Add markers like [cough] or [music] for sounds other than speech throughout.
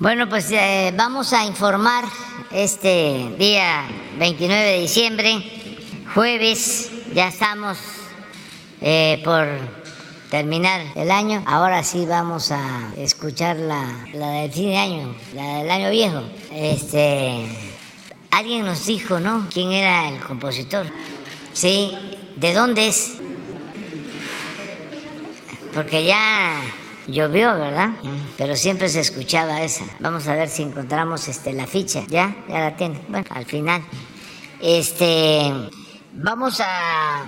Bueno, pues eh, vamos a informar este día 29 de diciembre, jueves, ya estamos eh, por terminar el año. Ahora sí vamos a escuchar la, la del fin de año, la del año viejo. Este, alguien nos dijo, ¿no? ¿Quién era el compositor? Sí, ¿de dónde es? Porque ya llovió, ¿verdad? Pero siempre se escuchaba esa. Vamos a ver si encontramos este, la ficha. ¿Ya? Ya la tiene. Bueno, al final. Este, vamos a...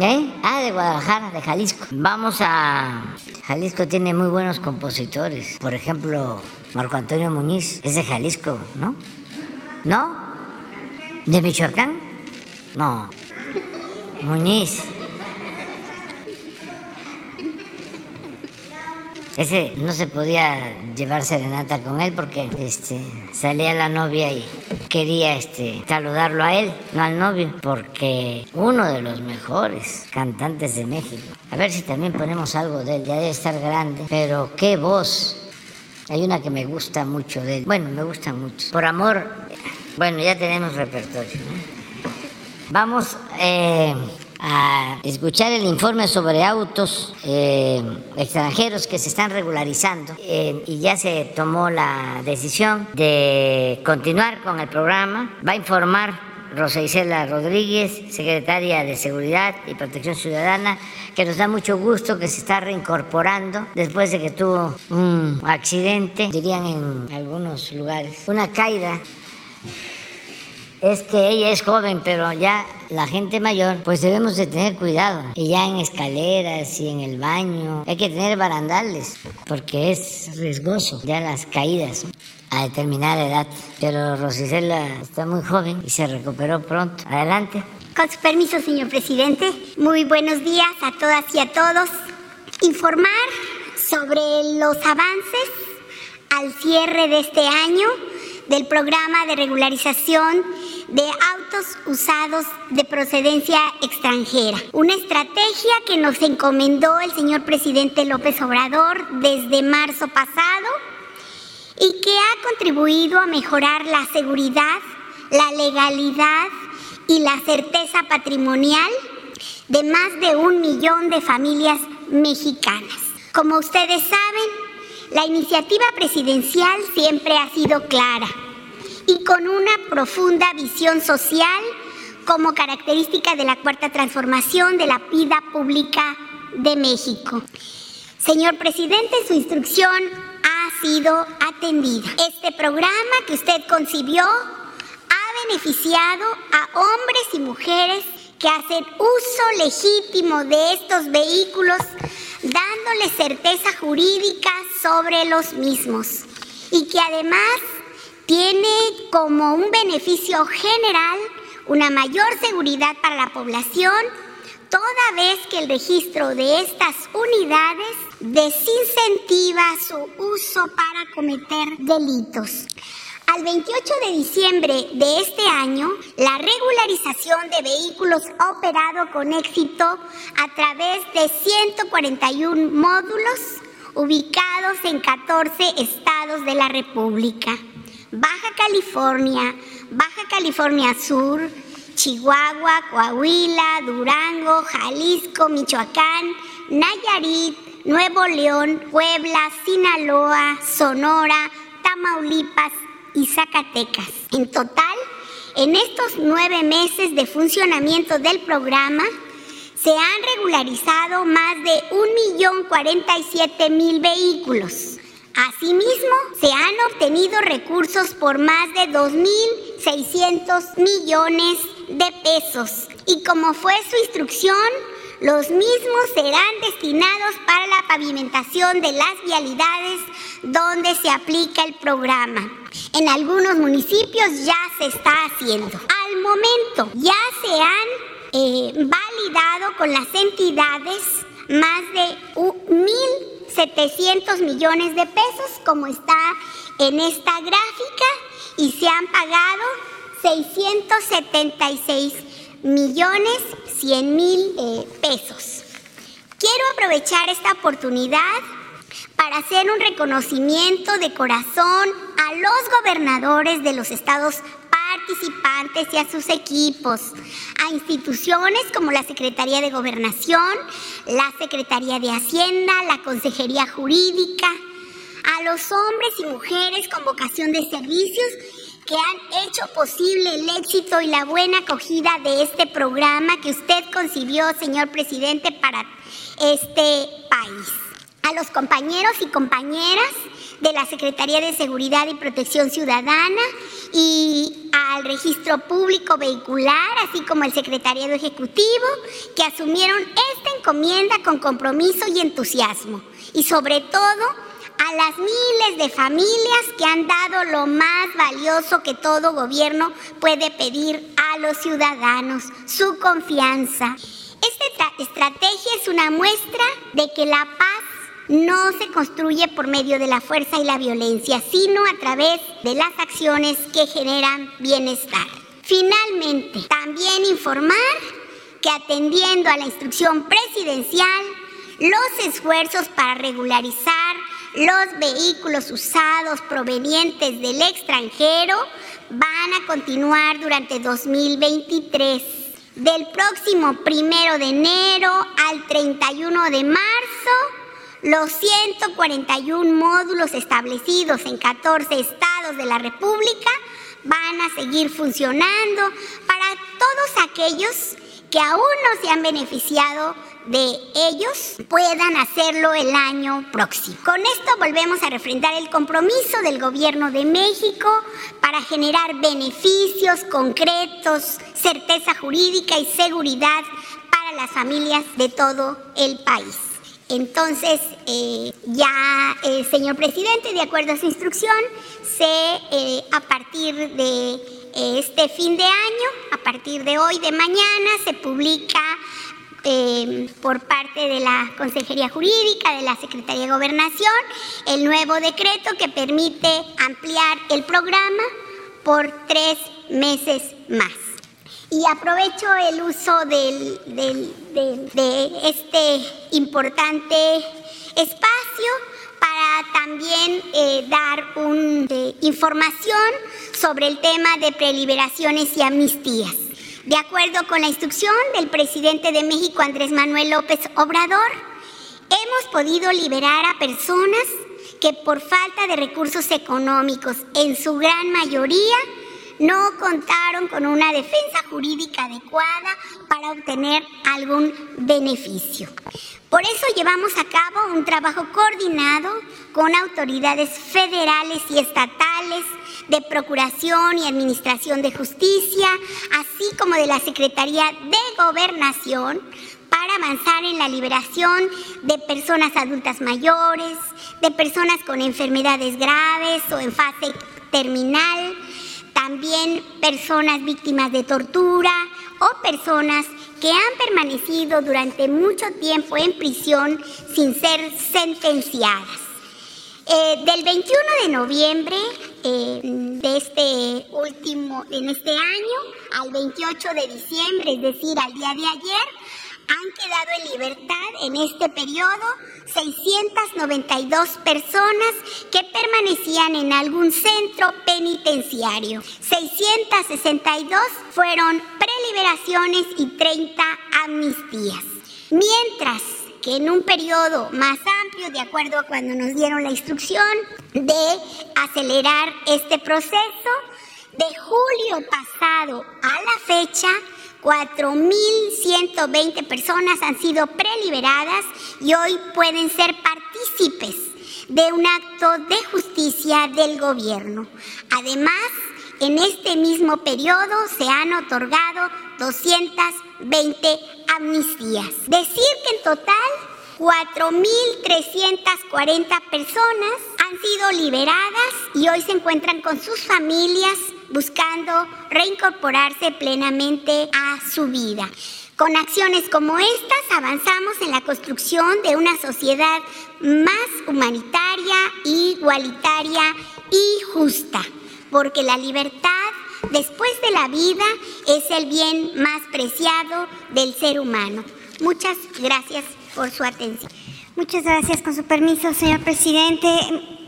¿Eh? Ah, de Guadalajara, de Jalisco. Vamos a... Jalisco tiene muy buenos compositores. Por ejemplo, Marco Antonio Muñiz es de Jalisco, ¿no? ¿No? ¿De Michoacán? No. Muñiz. Ese no se podía llevar serenata con él porque este, salía la novia y quería este, saludarlo a él, no al novio, porque uno de los mejores cantantes de México. A ver si también ponemos algo de él, ya debe estar grande, pero qué voz. Hay una que me gusta mucho de él. Bueno, me gusta mucho. Por amor, bueno, ya tenemos repertorio. Vamos eh, a escuchar el informe sobre autos eh, extranjeros que se están regularizando eh, y ya se tomó la decisión de continuar con el programa. Va a informar Rosa Isela Rodríguez, secretaria de Seguridad y Protección Ciudadana, que nos da mucho gusto que se está reincorporando después de que tuvo un accidente, dirían en algunos lugares, una caída es que ella es joven, pero ya la gente mayor, pues debemos de tener cuidado. Y ya en escaleras y en el baño, hay que tener barandales, porque es riesgoso ya las caídas a determinada edad. Pero Rosicela está muy joven y se recuperó pronto. Adelante. Con su permiso, señor presidente, muy buenos días a todas y a todos. Informar sobre los avances al cierre de este año del programa de regularización de autos usados de procedencia extranjera. Una estrategia que nos encomendó el señor presidente López Obrador desde marzo pasado y que ha contribuido a mejorar la seguridad, la legalidad y la certeza patrimonial de más de un millón de familias mexicanas. Como ustedes saben, la iniciativa presidencial siempre ha sido clara y con una profunda visión social como característica de la cuarta transformación de la vida pública de México. Señor presidente, su instrucción ha sido atendida. Este programa que usted concibió ha beneficiado a hombres y mujeres que hacen uso legítimo de estos vehículos dándoles certeza jurídica sobre los mismos y que además tiene como un beneficio general una mayor seguridad para la población, toda vez que el registro de estas unidades desincentiva su uso para cometer delitos. Al 28 de diciembre de este año, la regularización de vehículos operado con éxito a través de 141 módulos ubicados en 14 estados de la República. Baja California, Baja California Sur, Chihuahua, Coahuila, Durango, Jalisco, Michoacán, Nayarit, Nuevo León, Puebla, Sinaloa, Sonora, Tamaulipas y Zacatecas. En total, en estos nueve meses de funcionamiento del programa, se han regularizado más de 1.047.000 vehículos. Asimismo, se han obtenido recursos por más de 2.600 millones de pesos. Y como fue su instrucción, los mismos serán destinados para la pavimentación de las vialidades donde se aplica el programa. En algunos municipios ya se está haciendo. Al momento ya se han eh, validado con las entidades más de 1.700 millones de pesos, como está en esta gráfica, y se han pagado 676 millones 100 mil eh, pesos. Quiero aprovechar esta oportunidad para hacer un reconocimiento de corazón a los gobernadores de los estados participantes y a sus equipos, a instituciones como la Secretaría de Gobernación, la Secretaría de Hacienda, la Consejería Jurídica, a los hombres y mujeres con vocación de servicios que han hecho posible el éxito y la buena acogida de este programa que usted concibió, señor presidente, para este país. A los compañeros y compañeras de la Secretaría de Seguridad y Protección Ciudadana y al Registro Público Vehicular, así como el Secretariado Ejecutivo, que asumieron esta encomienda con compromiso y entusiasmo. Y sobre todo, a las miles de familias que han dado lo más valioso que todo gobierno puede pedir a los ciudadanos, su confianza. Esta estrategia es una muestra de que la paz no se construye por medio de la fuerza y la violencia, sino a través de las acciones que generan bienestar. Finalmente, también informar que atendiendo a la instrucción presidencial, los esfuerzos para regularizar los vehículos usados provenientes del extranjero van a continuar durante 2023. Del próximo primero de enero al 31 de marzo, los 141 módulos establecidos en 14 estados de la República van a seguir funcionando para todos aquellos que aún no se han beneficiado de ellos puedan hacerlo el año próximo. Con esto volvemos a refrendar el compromiso del Gobierno de México para generar beneficios concretos, certeza jurídica y seguridad para las familias de todo el país. Entonces, eh, ya, eh, señor presidente, de acuerdo a su instrucción, se, eh, a partir de este fin de año, a partir de hoy, de mañana, se publica Em, por parte de la Consejería Jurídica, de la Secretaría de Gobernación, el nuevo decreto que permite ampliar el programa por tres meses más. Y aprovecho el uso de este importante espacio para también eh, dar una eh, información sobre el tema de preliberaciones y amnistías. De acuerdo con la instrucción del presidente de México, Andrés Manuel López Obrador, hemos podido liberar a personas que por falta de recursos económicos, en su gran mayoría, no contaron con una defensa jurídica adecuada para obtener algún beneficio. Por eso llevamos a cabo un trabajo coordinado con autoridades federales y estatales de Procuración y Administración de Justicia, así como de la Secretaría de Gobernación, para avanzar en la liberación de personas adultas mayores, de personas con enfermedades graves o en fase terminal, también personas víctimas de tortura o personas que han permanecido durante mucho tiempo en prisión sin ser sentenciadas. Eh, del 21 de noviembre eh, de este último, en este año, al 28 de diciembre, es decir, al día de ayer, han quedado en libertad en este periodo 692 personas que permanecían en algún centro penitenciario. 662 fueron preliberaciones y 30 amnistías. Mientras que en un periodo más amplio, de acuerdo a cuando nos dieron la instrucción de acelerar este proceso, de julio pasado a la fecha, 4.120 personas han sido preliberadas y hoy pueden ser partícipes de un acto de justicia del gobierno. Además, en este mismo periodo se han otorgado 220 amnistías. Decir que en total 4.340 personas han sido liberadas y hoy se encuentran con sus familias buscando reincorporarse plenamente a su vida. Con acciones como estas avanzamos en la construcción de una sociedad más humanitaria, igualitaria y justa, porque la libertad después de la vida es el bien más preciado del ser humano. Muchas gracias por su atención. Muchas gracias, con su permiso, señor presidente.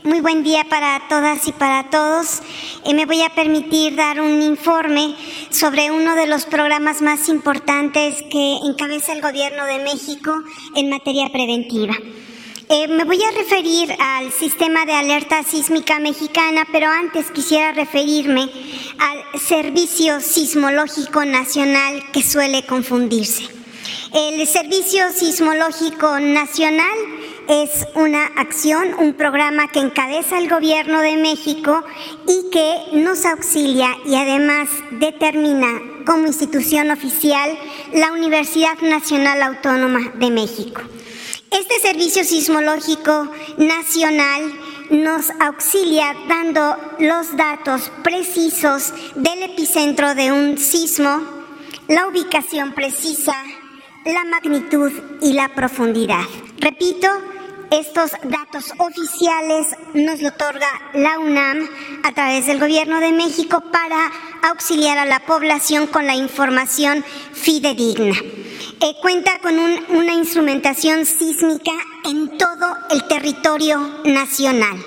Muy buen día para todas y para todos. Eh, me voy a permitir dar un informe sobre uno de los programas más importantes que encabeza el Gobierno de México en materia preventiva. Eh, me voy a referir al sistema de alerta sísmica mexicana, pero antes quisiera referirme al Servicio Sismológico Nacional que suele confundirse. El Servicio Sismológico Nacional es una acción, un programa que encabeza el Gobierno de México y que nos auxilia y además determina como institución oficial la Universidad Nacional Autónoma de México. Este Servicio Sismológico Nacional nos auxilia dando los datos precisos del epicentro de un sismo, la ubicación precisa, la magnitud y la profundidad. Repito, estos datos oficiales nos lo otorga la UNAM a través del Gobierno de México para auxiliar a la población con la información fidedigna. Eh, cuenta con una instrumentación sísmica en todo el territorio nacional.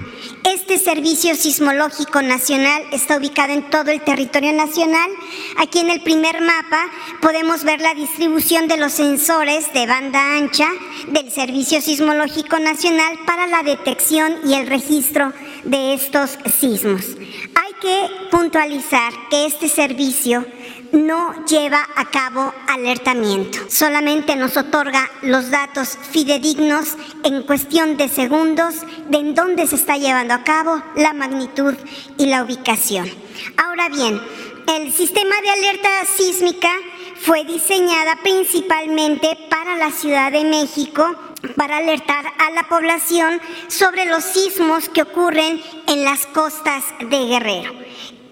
Este servicio sismológico nacional está ubicado en todo el territorio nacional. Aquí en el primer mapa podemos ver la distribución de los sensores de banda ancha del Servicio Sismológico Nacional para la detección y el registro de estos sismos. Hay que puntualizar que este servicio no lleva a cabo alertamiento, solamente nos otorga los datos fidedignos en cuestión de segundos de en dónde se está llevando a cabo, la magnitud y la ubicación. Ahora bien, el sistema de alerta sísmica fue diseñada principalmente para la Ciudad de México para alertar a la población sobre los sismos que ocurren en las costas de Guerrero.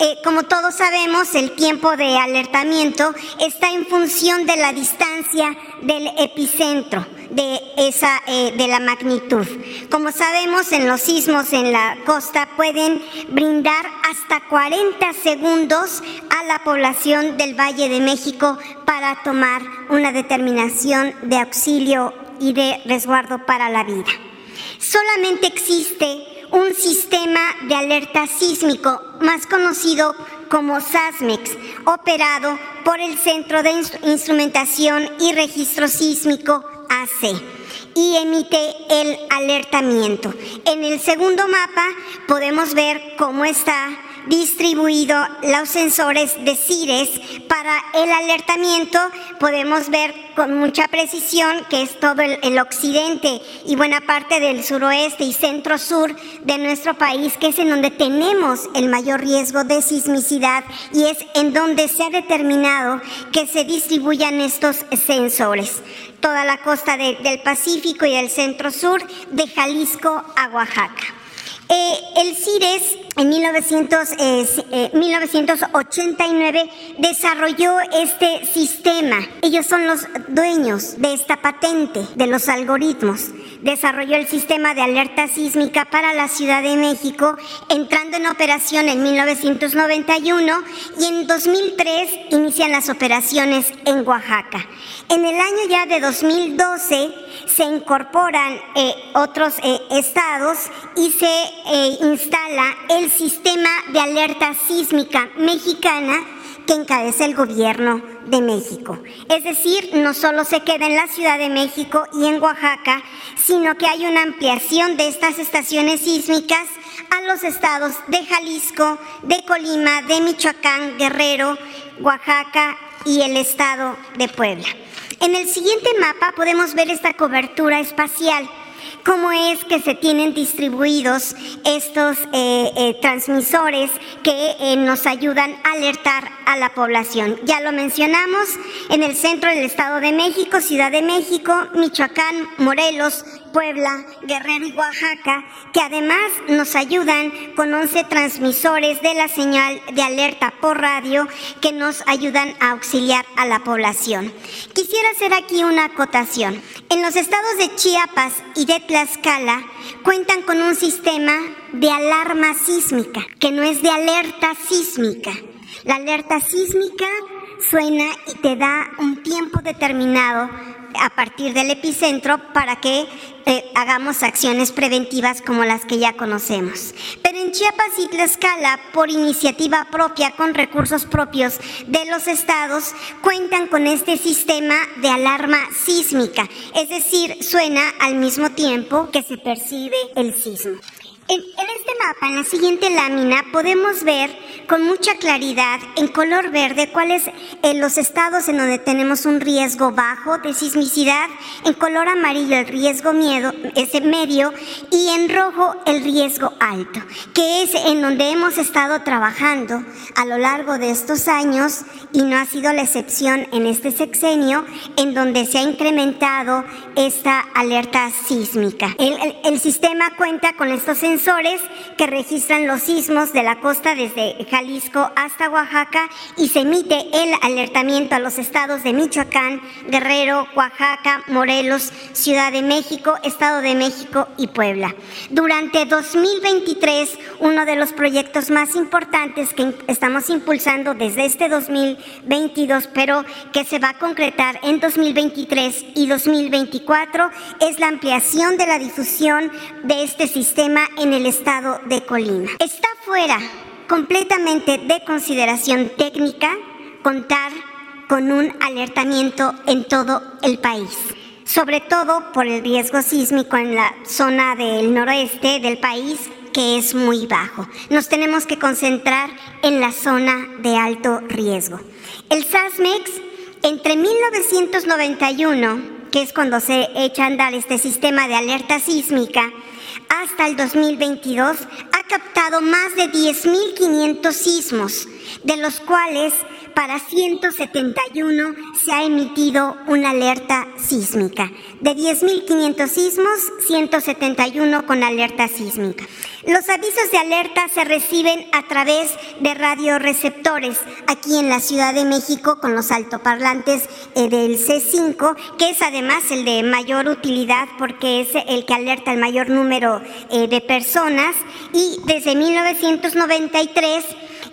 Eh, como todos sabemos, el tiempo de alertamiento está en función de la distancia del epicentro de esa eh, de la magnitud. Como sabemos, en los sismos en la costa pueden brindar hasta 40 segundos a la población del Valle de México para tomar una determinación de auxilio y de resguardo para la vida. Solamente existe un sistema de alerta sísmico más conocido como SASMEX, operado por el Centro de Instrumentación y Registro Sísmico AC y emite el alertamiento. En el segundo mapa podemos ver cómo está distribuido los sensores de CIRES para el alertamiento. Podemos ver con mucha precisión que es todo el, occidente y buena parte del suroeste y centro-sur de nuestro país, que es en donde tenemos el mayor riesgo de sismicidad y es en donde se ha determinado que se distribuyan estos sensores. Toda la costa del Pacífico y el centro-sur, de Jalisco a Oaxaca. Eh, el CIRES en 1989 eh, eh, desarrolló este sistema. Ellos son los dueños de esta patente, de los algoritmos. Desarrolló el sistema de alerta sísmica para la Ciudad de México, entrando en operación en 1991 y en 2003 inician las operaciones en Oaxaca. En el año ya de 2012 se incorporan eh, otros estados y se instala el sistema de alerta sísmica mexicana que encabeza el gobierno de México. Es decir, no solo se queda en la Ciudad de México y en Oaxaca, sino que hay una ampliación de estas estaciones sísmicas a los estados de Jalisco, de Colima, de Michoacán, Guerrero, Oaxaca y el estado de Puebla. En el siguiente mapa podemos ver esta cobertura espacial cómo es que se tienen distribuidos estos eh, eh, transmisores que eh, nos ayudan a alertar a la población. Ya lo mencionamos, en el centro del Estado de México, Ciudad de México, Michoacán, Morelos, Puebla, Guerrero y Oaxaca, que además nos ayudan con 11 transmisores de la señal de alerta por radio que nos ayudan a auxiliar a la población. Quisiera hacer aquí una acotación. En los estados de Chiapas y de Tlaxcala cuentan con un sistema de alarma sísmica, que no es de alerta sísmica. La alerta sísmica suena y te da un tiempo determinado a partir del epicentro para que eh, hagamos acciones preventivas como las que ya conocemos. Pero en Chiapas y Tlaxcala, por iniciativa propia, con recursos propios de los estados, cuentan con este sistema de alarma sísmica, es decir, suena al mismo tiempo que se percibe el sismo. En, este mapa, en la siguiente lámina, podemos ver con mucha claridad en color verde cuáles en los estados en donde tenemos un riesgo bajo de sismicidad, en color amarillo el riesgo miedo, ese medio, y en rojo el riesgo alto, que es en donde hemos estado trabajando a lo largo de estos años y no ha sido la excepción en este sexenio, en donde se ha incrementado esta alerta sísmica. El, el sistema cuenta con estos sensores que registran los sismos de la costa desde Jalisco hasta Oaxaca y se emite el alertamiento a los estados de Michoacán, Guerrero, Oaxaca, Morelos, Ciudad de México, Estado de México y Puebla. Durante 2023, uno de los proyectos más importantes que estamos impulsando desde este 2022, pero que se va a concretar en 2023 y 2024, es la ampliación de la difusión de este sistema en en el estado de Colima. Está fuera completamente de consideración técnica contar con un alertamiento en todo el país, sobre todo por el riesgo sísmico en la zona del noroeste del país que es muy bajo. Nos tenemos que concentrar en la zona de alto riesgo. El SASMEX entre 1991, que es cuando se echa a andar este sistema de alerta sísmica, hasta el 2022 ha captado más de 10.500 sismos, de los cuales para 171 se ha emitido una alerta sísmica. De 10.500 sismos, 171 con alerta sísmica. Los avisos de alerta se reciben a través de radioreceptores aquí en la Ciudad de México con los altoparlantes eh, del C5, que es además el de mayor utilidad porque es el que alerta el mayor número eh, de personas y desde 1993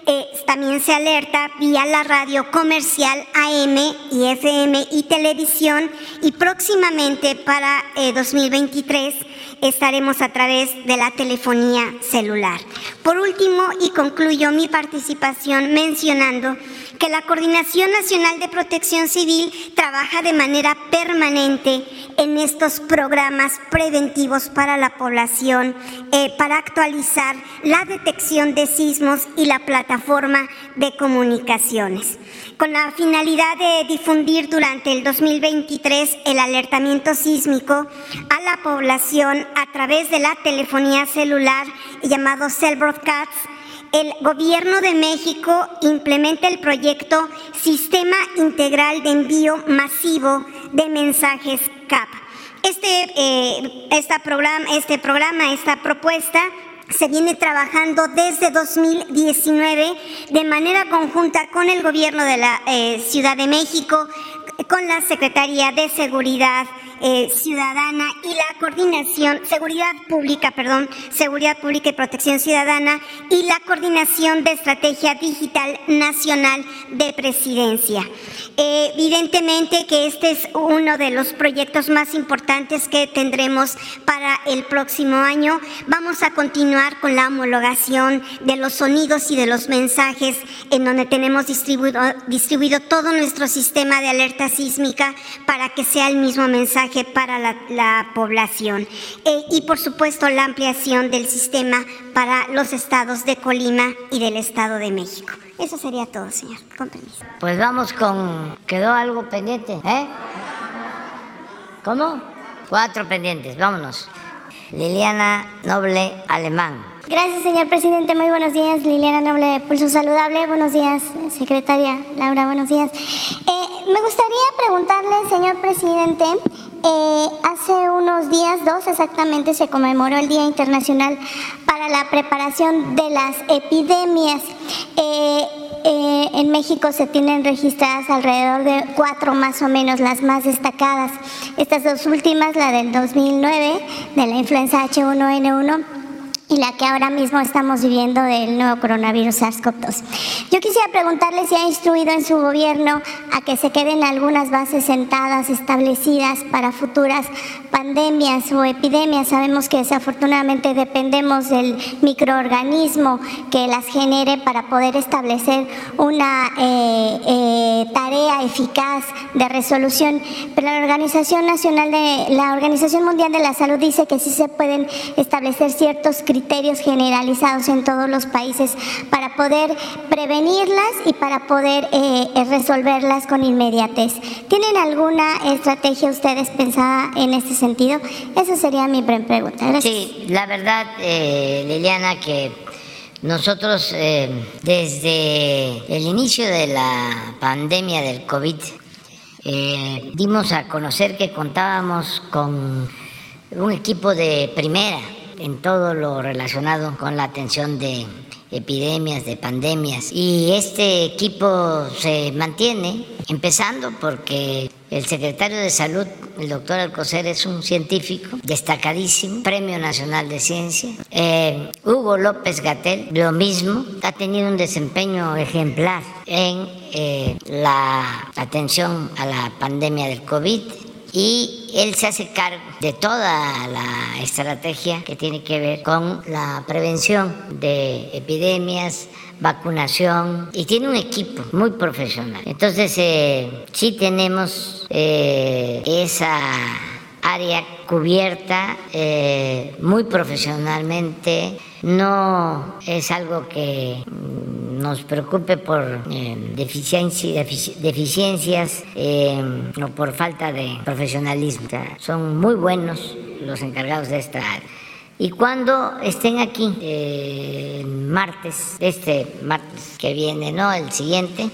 eh, también se alerta vía la radio comercial AM y FM y televisión y próximamente para 2023 eh, estaremos a través de la telefonía celular. Por último, y concluyo mi participación mencionando que la Coordinación Nacional de Protección Civil trabaja de manera permanente en estos programas preventivos para la población, eh, para actualizar la detección de sismos y la plataforma de comunicaciones. Con la finalidad de difundir durante el 2023 el alertamiento sísmico a la población a través de la telefonía celular llamado Cell Broadcasts, el Gobierno de México implementa el proyecto Sistema Integral de Envío Masivo de Mensajes CAP. Este, eh, programa, este programa, esta propuesta se viene trabajando desde 2019 de manera conjunta con el gobierno de la eh, Ciudad de México, con la Secretaría de Seguridad eh, ciudadana y la coordinación, seguridad pública, perdón, seguridad pública y protección ciudadana y la coordinación de estrategia digital nacional de presidencia. Eh, evidentemente que este es uno de los proyectos más importantes que tendremos para el próximo año. Vamos a continuar con la homologación de los sonidos y de los mensajes en donde tenemos distribuido, distribuido todo nuestro sistema de alerta sísmica para que sea el mismo mensaje para la, población. Eh, y por supuesto la ampliación del sistema para los estados de Colima y del Estado de México. Eso sería todo, señor. Con permiso. Pues vamos con... ¿Quedó algo pendiente? ¿Eh? ¿Cómo? Cuatro pendientes, vámonos. Liliana Noble Alemán. Gracias, señor presidente. Muy buenos días. Liliana Noble de Pulso Saludable. Buenos días, secretaria Laura. Buenos días. Eh, me gustaría preguntarle, señor presidente, eh, hace unos días, dos exactamente, se conmemoró el Día Internacional para la Preparación de las Epidemias. Eh, eh, en México se tienen registradas alrededor de cuatro más o menos las más destacadas. Estas dos últimas, la del 2009, de la influenza H1N1 y la que ahora mismo estamos viviendo del nuevo coronavirus SARS-CoV-2. Yo quisiera preguntarle si ha instruido en su gobierno a que se queden algunas bases sentadas establecidas para futuras pandemias o epidemias. Sabemos que desafortunadamente dependemos del microorganismo que las genere para poder establecer una eh, eh, tarea eficaz de resolución. Pero la Organización Nacional de la Organización Mundial de la Salud dice que sí se pueden establecer ciertos criterios generalizados en todos los países para poder prevenirlas y para poder eh, resolverlas con inmediatez. ¿Tienen alguna estrategia ustedes pensada en este sentido? Esa sería mi pregunta. Sí, la verdad, eh, Liliana, que nosotros eh, desde el inicio de la pandemia del COVID dimos a conocer que contábamos con un equipo de primera en todo lo relacionado con la atención de epidemias, de pandemias. Y este equipo se mantiene, empezando porque el secretario de Salud, el doctor Alcocer, es un científico destacadísimo, Premio Nacional de Ciencia. Eh, Hugo López Gatel, lo mismo, ha tenido un desempeño ejemplar en eh, la atención a la pandemia del COVID y él se hace cargo de toda la estrategia que tiene que ver con la prevención de epidemias, vacunación y tiene un equipo muy profesional. Entonces eh, sí tenemos eh, esa área cubierta eh, muy profesionalmente, no es algo que nos preocupe por eh, deficiencias eh, o por falta de profesionalismo. son muy buenos los encargados de esta área. Y cuando estén aquí, eh, martes, este martes que viene, no, el siguiente,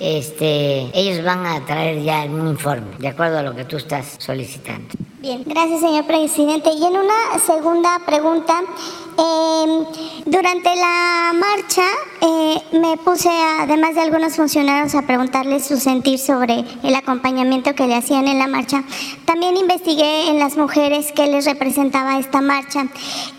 este, ellos van a traer ya un informe, de acuerdo a lo que tú estás solicitando. Bien, gracias señor presidente. Y en una segunda pregunta, em, durante la marcha eh, me puse, además de algunos funcionarios, a preguntarles su sentir sobre el acompañamiento que le hacían en la marcha. También investigué en las mujeres qué les representaba esta marcha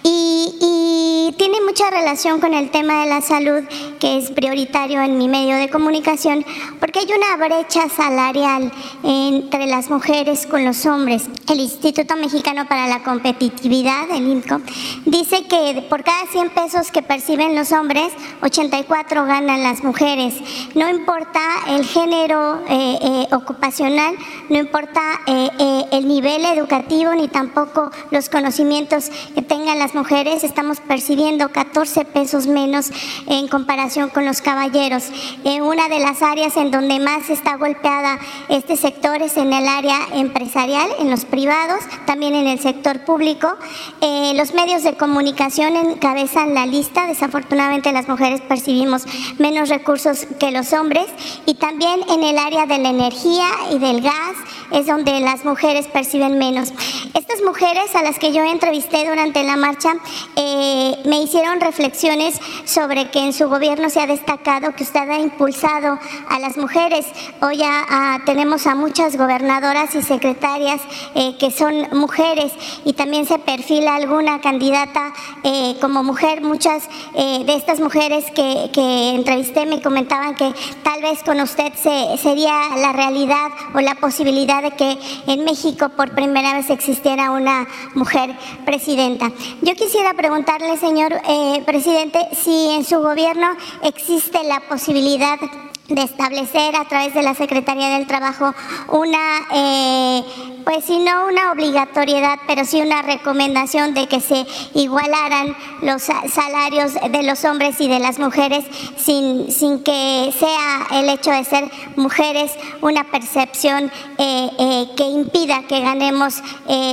y tiene mucha relación con el tema de la salud, que es prioritario en mi medio de comunicación, porque hay una brecha salarial entre las mujeres con los hombres. El Instituto Mexicano para la Competitividad, el INCO, dice que por cada 100 pesos que perciben los hombres, 84 ganan las mujeres. No importa el género eh, eh, ocupacional, no importa eh, el nivel educativo, ni tampoco los conocimientos que tengan las mujeres, estamos percibiendo 14 pesos menos en comparación con los caballeros. una de las áreas en donde más está golpeada este sector es en el área empresarial, en los privados también en el sector público. Eh, los medios de comunicación encabezan la lista. Desafortunadamente las mujeres percibimos menos recursos que los hombres. Y también en el área de la energía y del gas es donde las mujeres perciben menos. Estas mujeres a las que yo entrevisté durante la marcha eh, me hicieron reflexiones sobre que en su gobierno se ha destacado que usted ha impulsado a las mujeres. Hoy ya ah, tenemos a muchas gobernadoras y secretarias eh, que son mujeres y también se perfila alguna candidata eh, como mujer. Muchas eh, de estas mujeres que, entrevisté me comentaban que tal vez con usted se, sería la realidad o la posibilidad de que en México por primera vez existiera una mujer presidenta. Yo quisiera preguntarle, señor presidente, si en su gobierno existe la posibilidad de establecer a través de la Secretaría del Trabajo una, eh, pues si no una obligatoriedad, pero sí una recomendación de que se igualaran los salarios de los hombres y de las mujeres sin, sin que sea el hecho de ser mujeres una percepción eh, eh, que impida que ganemos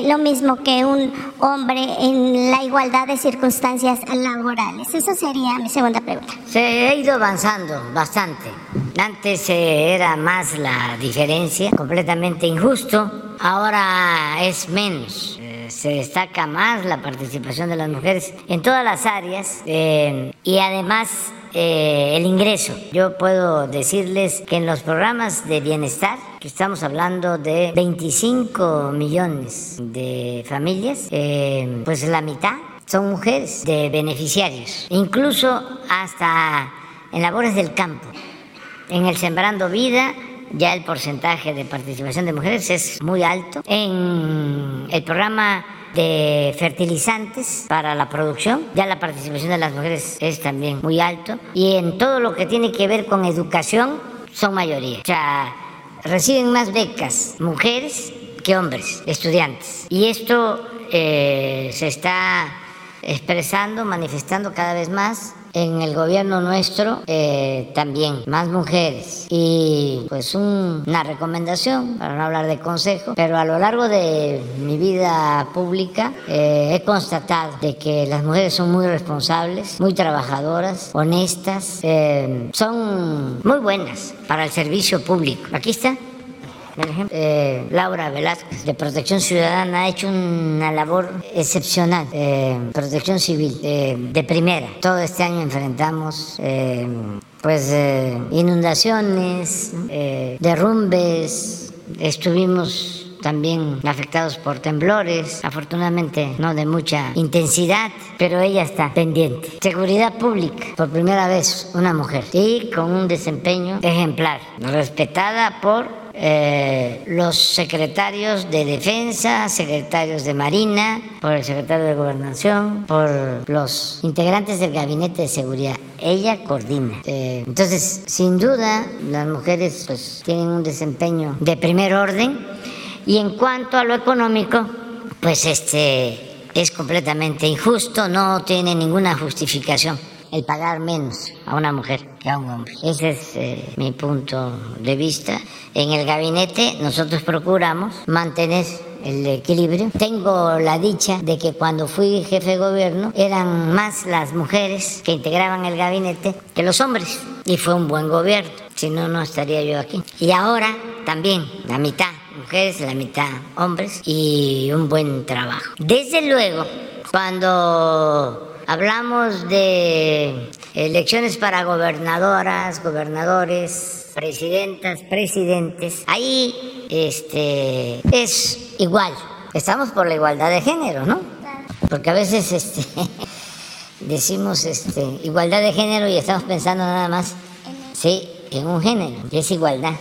lo mismo que un hombre en la igualdad de circunstancias laborales. Esa sería mi segunda pregunta. Se ha ido avanzando bastante. Antes era más la diferencia, completamente injusto. Ahora es menos. Eh, se destaca más la participación de las mujeres en todas las áreas eh, y además eh, el ingreso. Yo puedo decirles que en los programas de bienestar, que estamos hablando de 25 millones de familias, pues la mitad son mujeres de beneficiarios, incluso hasta en labores del campo. En el Sembrando Vida ya el porcentaje de participación de mujeres es muy alto. En el programa de fertilizantes para la producción, ya la participación de las mujeres es también muy alto. Y en todo lo que tiene que ver con educación, son mayoría. O sea, reciben más becas mujeres que hombres, estudiantes. Y esto eh, se está expresando, manifestando cada vez más en el gobierno nuestro eh, también más mujeres. Y pues una recomendación para no hablar de consejo pero a lo largo de mi vida pública eh, he constatado de que las mujeres son muy responsables muy trabajadoras honestas son muy buenas para el servicio público. Aquí está eh, Laura Velázquez de Protección Ciudadana ha hecho una labor excepcional, eh, protección civil eh, de primera. Todo este año enfrentamos pues inundaciones, derrumbes, estuvimos también afectados por temblores, afortunadamente no de mucha intensidad, pero ella está pendiente. Seguridad pública, por primera vez una mujer y con un desempeño ejemplar, respetada por eh, los secretarios de defensa, secretarios de marina, por el secretario de gobernación, por los integrantes del gabinete de seguridad. Ella coordina. Eh, entonces, sin duda, las mujeres pues tienen un desempeño de primer orden. Y en cuanto a lo económico, pues este es completamente injusto, no tiene ninguna justificación el pagar menos a una mujer que a un hombre. Ese es eh, mi punto de vista. En el gabinete nosotros procuramos mantener el equilibrio. Tengo la dicha de que cuando fui jefe de gobierno eran más las mujeres que integraban el gabinete que los hombres. Y fue un buen gobierno, si no, no estaría yo aquí. Y ahora también la mitad mujeres, la mitad hombres y un buen trabajo. Desde luego, cuando Hablamos de elecciones para gobernadoras, gobernadores, presidentas, presidentes. Ahí este, es igual. Estamos por la igualdad de género, ¿no? Porque a veces este, [laughs] decimos este, igualdad de género y estamos pensando nada más sí, en un género, que es igualdad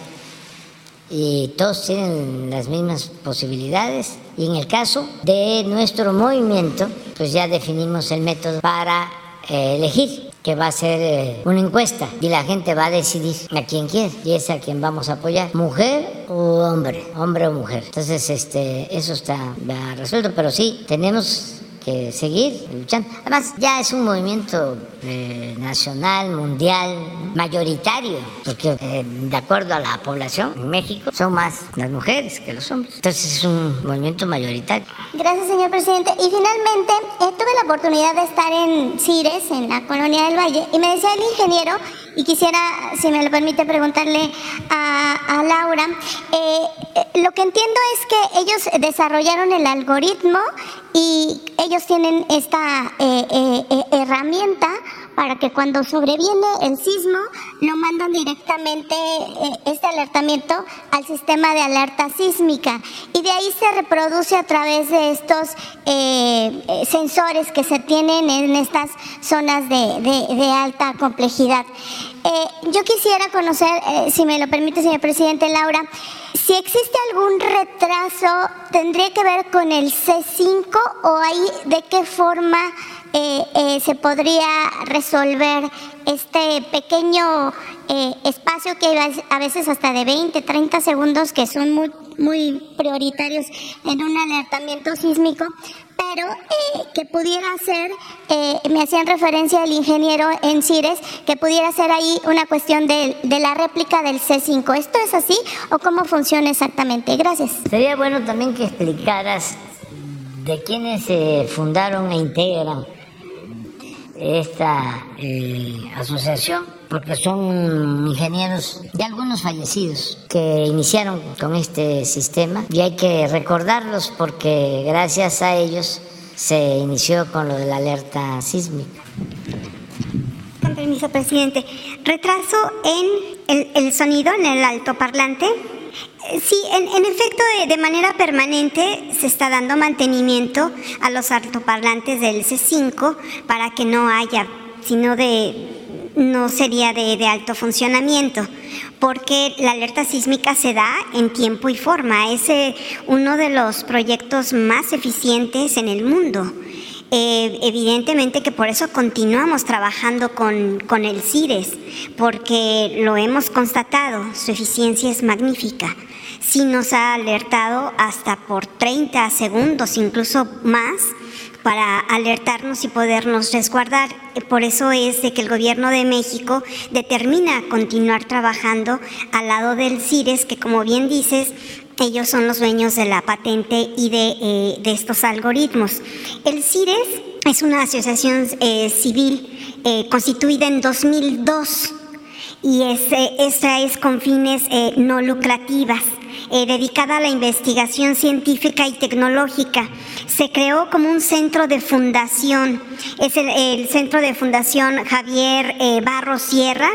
y todos tienen las mismas posibilidades. Y en el caso de nuestro movimiento, pues ya definimos el método para eh, elegir, que va a ser eh, una encuesta y la gente va a decidir a quién quiere y es a quien vamos a apoyar, mujer o hombre, hombre o mujer. Entonces, este, eso está resuelto, pero sí, tenemos que seguir luchando. Además, ya es un movimiento eh, nacional, mundial, mayoritario, porque eh, de acuerdo a la población en México son más las mujeres que los hombres. Entonces es un movimiento mayoritario. Gracias, señor presidente. Y finalmente, eh, tuve la oportunidad de estar en Cires, en la colonia del Valle, y me decía el ingeniero y quisiera, si me lo permite, preguntarle a, Laura. Eh, eh, lo que entiendo es que ellos desarrollaron el algoritmo y ellos tienen esta eh, herramienta para que cuando sobreviene el sismo lo mandan directamente este alertamiento al sistema de alerta sísmica y de ahí se reproduce a través de estos sensores que se tienen en estas zonas de alta complejidad. Eh, yo quisiera conocer, eh, si me lo permite, señor presidente Laura, si existe algún retraso, ¿tendría que ver con el C5 o ahí de qué forma eh, se podría resolver este pequeño espacio que a veces hasta de 20, 30 segundos que son muy, muy prioritarios en un alertamiento sísmico, pero eh, que pudiera ser, eh, me hacían referencia el ingeniero en Cires, que pudiera ser ahí una cuestión de, la réplica del C5. ¿Esto es así o cómo funciona exactamente? Gracias. Sería bueno también que explicaras de quiénes se fundaron e integran esta eh, asociación, porque son ingenieros de algunos fallecidos que iniciaron con este sistema y hay que recordarlos porque gracias a ellos se inició con lo de la alerta sísmica. Con permiso, presidente. Retraso en el, el sonido, en el altoparlante Sí, en, efecto, de, manera permanente se está dando mantenimiento a los altoparlantes del C5 para que no haya, sino de no sería de, de, alto funcionamiento, porque la alerta sísmica se da en tiempo y forma. Es eh, uno de los proyectos más eficientes en el mundo. Eh, evidentemente que por eso continuamos trabajando con, con el CIRES, porque lo hemos constatado, su eficiencia es magnífica. Sí nos ha alertado hasta por 30 segundos, incluso más, para alertarnos y podernos resguardar. Por eso es de que el gobierno de México determina continuar trabajando al lado del CIRES, que como bien dices, ellos son los dueños de la patente y de, eh, estos algoritmos. El CIRES es una asociación eh, civil eh, constituida en 2002 y es, esta es con fines no lucrativas. Dedicada a la investigación científica y tecnológica. Se creó como un centro de fundación, es el, centro de fundación Javier Barro Sierra,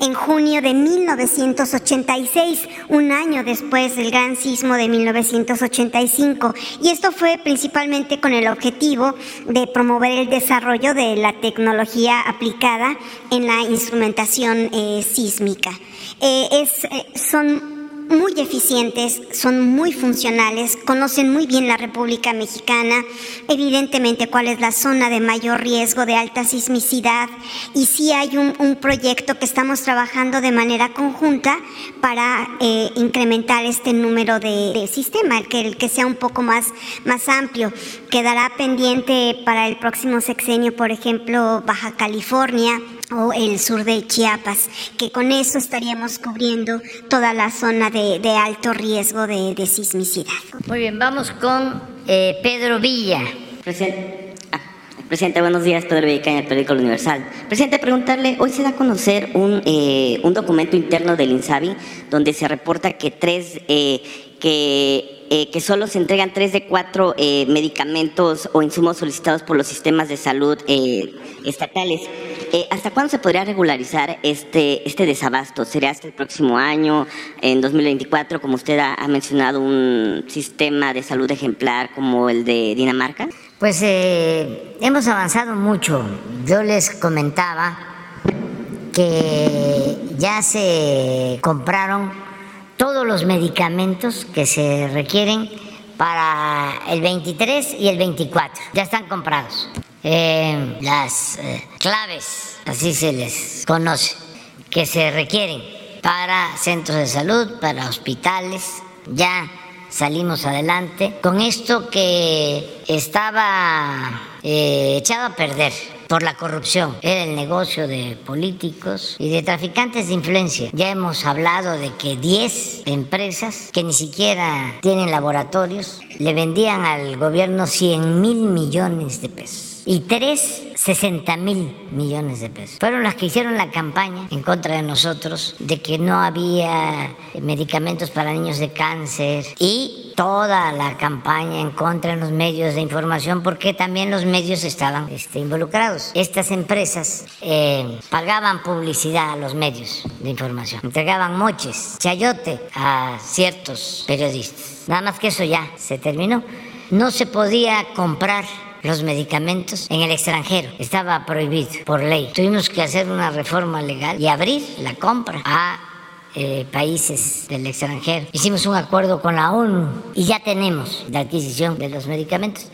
en junio de 1986, un año después del gran sismo de 1985. Y esto fue principalmente con el objetivo de promover el desarrollo de la tecnología aplicada en la instrumentación eh, sísmica. Eh, es, eh, son muy eficientes, son muy funcionales, conocen muy bien la República Mexicana, evidentemente cuál es la zona de mayor riesgo de alta sismicidad y sí hay un, proyecto que estamos trabajando de manera conjunta para eh, incrementar este número de, de sistema, el que, el que sea un poco más, más amplio. Quedará pendiente para el próximo sexenio, por ejemplo, Baja California, o el sur de Chiapas, que con eso estaríamos cubriendo toda la zona de, alto riesgo de, sismicidad. Muy bien, vamos con eh, Pedro Villa. Presidente. Ah, presidente, buenos días. Pedro Villa, en el periódico Universal. Presidente, preguntarle, hoy se da a conocer un, eh, un documento interno del INSABI donde se reporta que tres, eh, que eh, que solo se entregan tres de cuatro eh, medicamentos o insumos solicitados por los sistemas de salud eh, estatales. ¿Hasta cuándo se podría regularizar este, este desabasto? ¿Sería hasta el próximo año, en 2024, como usted ha, mencionado, un sistema de salud ejemplar como el de Dinamarca? Pues hemos avanzado mucho. Yo les comentaba que ya se compraron todos los medicamentos que se requieren para el 23 y el 24. Ya están comprados. Eh, las eh, claves, así se les conoce, que se requieren para centros de salud, para hospitales, ya salimos adelante con esto que estaba eh, echado a perder por la corrupción. Era el negocio de políticos y de traficantes de influencia. Ya hemos hablado de que 10 empresas que ni siquiera tienen laboratorios le vendían al gobierno 100 mil millones de pesos y tres 60 mil millones de pesos. Fueron las que hicieron la campaña en contra de nosotros de que no había medicamentos para niños de cáncer y toda la campaña en contra de los medios de información porque también los medios estaban este, involucrados. Estas empresas eh, pagaban publicidad a los medios de información, entregaban moches, chayote a ciertos periodistas. Nada más que eso ya se terminó. No se podía comprar los medicamentos en el extranjero. Estaba prohibido por ley. Tuvimos que hacer una reforma legal y abrir la compra a eh, países del extranjero. Hicimos un acuerdo con la ONU y ya tenemos la adquisición de los medicamentos.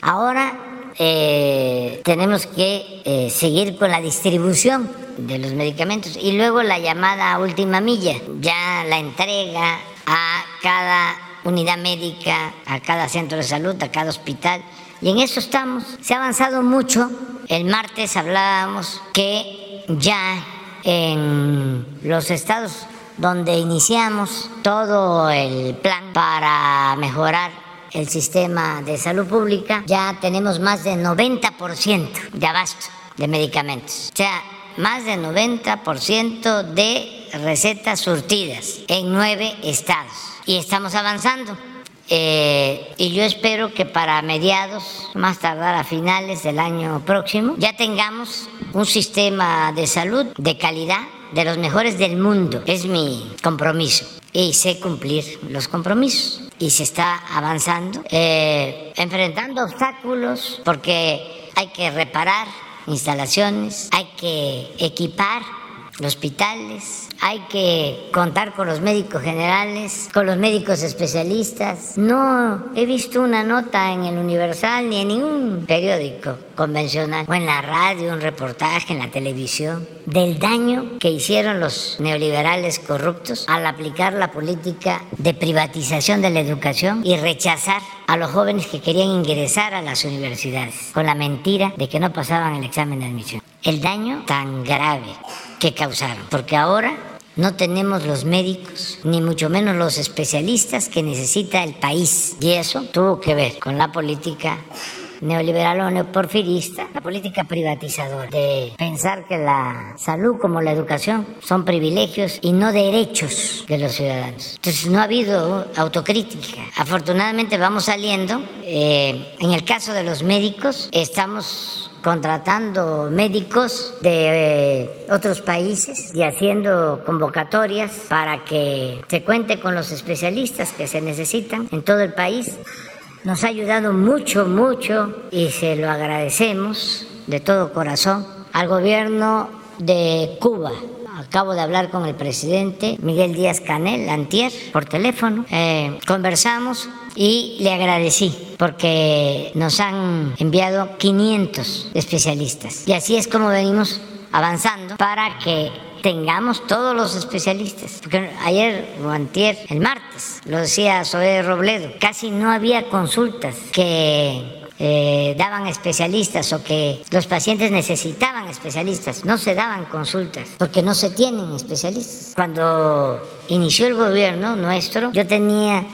Ahora eh, tenemos que eh, seguir con la distribución de los medicamentos y luego la llamada última milla, ya la entrega a cada unidad médica, a cada centro de salud, a cada hospital y en eso estamos. Se ha avanzado mucho. El martes hablábamos que ya en los estados donde iniciamos todo el plan para mejorar el sistema de salud pública, ya tenemos más de 90% de abasto de medicamentos. O sea, más de 90% de recetas surtidas en nueve estados. Y estamos avanzando. Eh, y yo espero que para mediados, más tardar a finales del año próximo, ya tengamos un sistema de salud de calidad de los mejores del mundo. Es mi compromiso y sé cumplir los compromisos. Y se está avanzando, eh, enfrentando obstáculos porque hay que reparar instalaciones, hay que equipar hospitales, hay que contar con los médicos generales, con los médicos especialistas. No he visto una nota en el Universal ni en ningún periódico convencional o en la radio, un reportaje en la televisión del daño que hicieron los neoliberales corruptos al aplicar la política de privatización de la educación y rechazar a los jóvenes que querían ingresar a las universidades con la mentira de que no pasaban el examen de admisión. El daño tan grave que causaron, porque ahora no tenemos los médicos, ni mucho menos los especialistas que necesita el país. Y eso tuvo que ver con la política neoliberal o neoporfirista, la política privatizadora, de pensar que la salud como la educación son privilegios y no derechos de los ciudadanos. Entonces no ha habido autocrítica. Afortunadamente vamos saliendo. Eh, en el caso de los médicos, estamos contratando médicos de eh, otros países y haciendo convocatorias para que se cuente con los especialistas que se necesitan en todo el país. Nos ha ayudado mucho, mucho y se lo agradecemos de todo corazón al gobierno de Cuba. Acabo de hablar con el presidente Miguel Díaz Canel, antier, por teléfono. Eh, conversamos y le agradecí porque nos han enviado 500 especialistas. Y así es como venimos avanzando para que tengamos todos los especialistas. Porque ayer o antier, el martes, lo decía Zoé Robledo, casi no había consultas que eh, daban especialistas o que los pacientes necesitaban especialistas. No se daban consultas porque no se tienen especialistas. Cuando inició el gobierno nuestro, yo tenía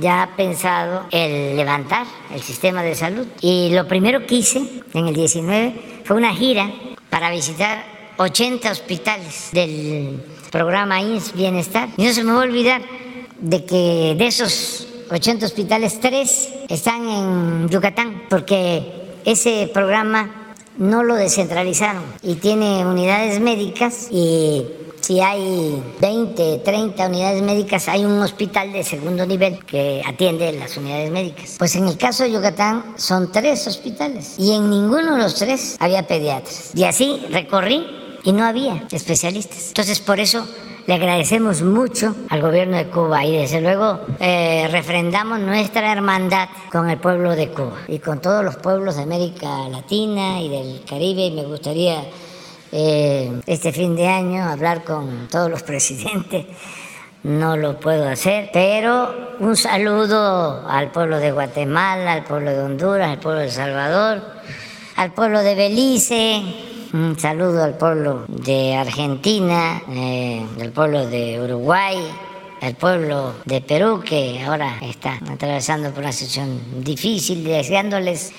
ya pensado el levantar el sistema de salud. Y lo primero que hice en el 19 fue una gira para visitar 80 hospitales del programa INS Bienestar. Y no se me va a olvidar de que de esos 80 hospitales, tres están en Yucatán, porque ese programa no lo descentralizaron y tiene unidades médicas y si hay 20, 30 unidades médicas, hay un hospital de segundo nivel que atiende las unidades médicas. Pues en el caso de Yucatán son tres hospitales y en ninguno de los tres había pediatras. Y así recorrí y no había especialistas. Entonces por eso le agradecemos mucho al gobierno de Cuba y desde luego eh, refrendamos nuestra hermandad con el pueblo de Cuba y con todos los pueblos de América Latina y del Caribe y me gustaría eh, este fin de año hablar con todos los presidentes. No lo puedo hacer, pero un saludo al pueblo de Guatemala, al pueblo de Honduras, al pueblo de El Salvador, al pueblo de Belice, un saludo al pueblo de Argentina, eh, al pueblo de Uruguay, al pueblo de Perú, que ahora está atravesando por una situación difícil, deseándoles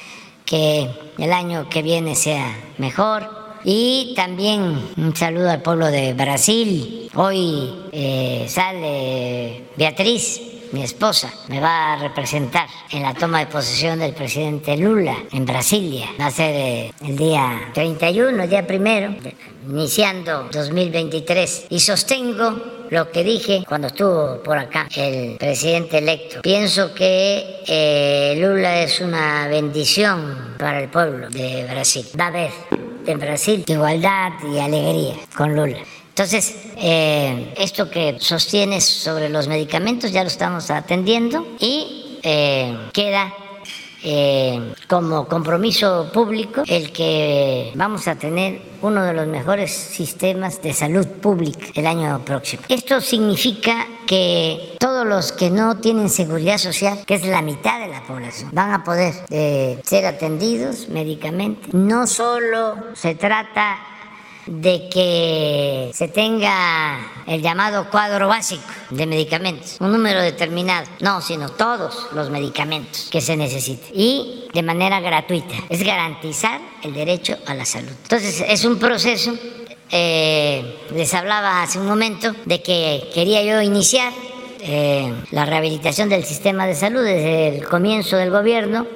que el año que viene sea mejor y también un saludo al pueblo de Brasil. Hoy eh, sale Beatriz, mi esposa, me va a representar en la toma de posesión del presidente Lula en Brasilia. Va a ser eh, el día 31, el día primero, iniciando 2023. Y sostengo lo que dije cuando estuvo por acá el presidente electo. Pienso que eh, Lula es una bendición para el pueblo de Brasil. Va a haber en Brasil, igualdad y alegría con Lula. Entonces, eh, esto que sostienes sobre los medicamentos ya lo estamos atendiendo y eh, queda eh, como compromiso público el que vamos a tener uno de los mejores sistemas de salud pública el año próximo. Esto significa que todos los que no tienen seguridad social, que es la mitad de la población, van a poder eh, ser atendidos médicamente. No solo se trata de que se tenga el llamado cuadro básico de medicamentos, un número determinado, no, sino todos los medicamentos que se necesiten y de manera gratuita. Es garantizar el derecho a la salud. Entonces es un proceso, eh, les hablaba hace un momento de que quería yo iniciar eh, la rehabilitación del sistema de salud desde el comienzo del gobierno,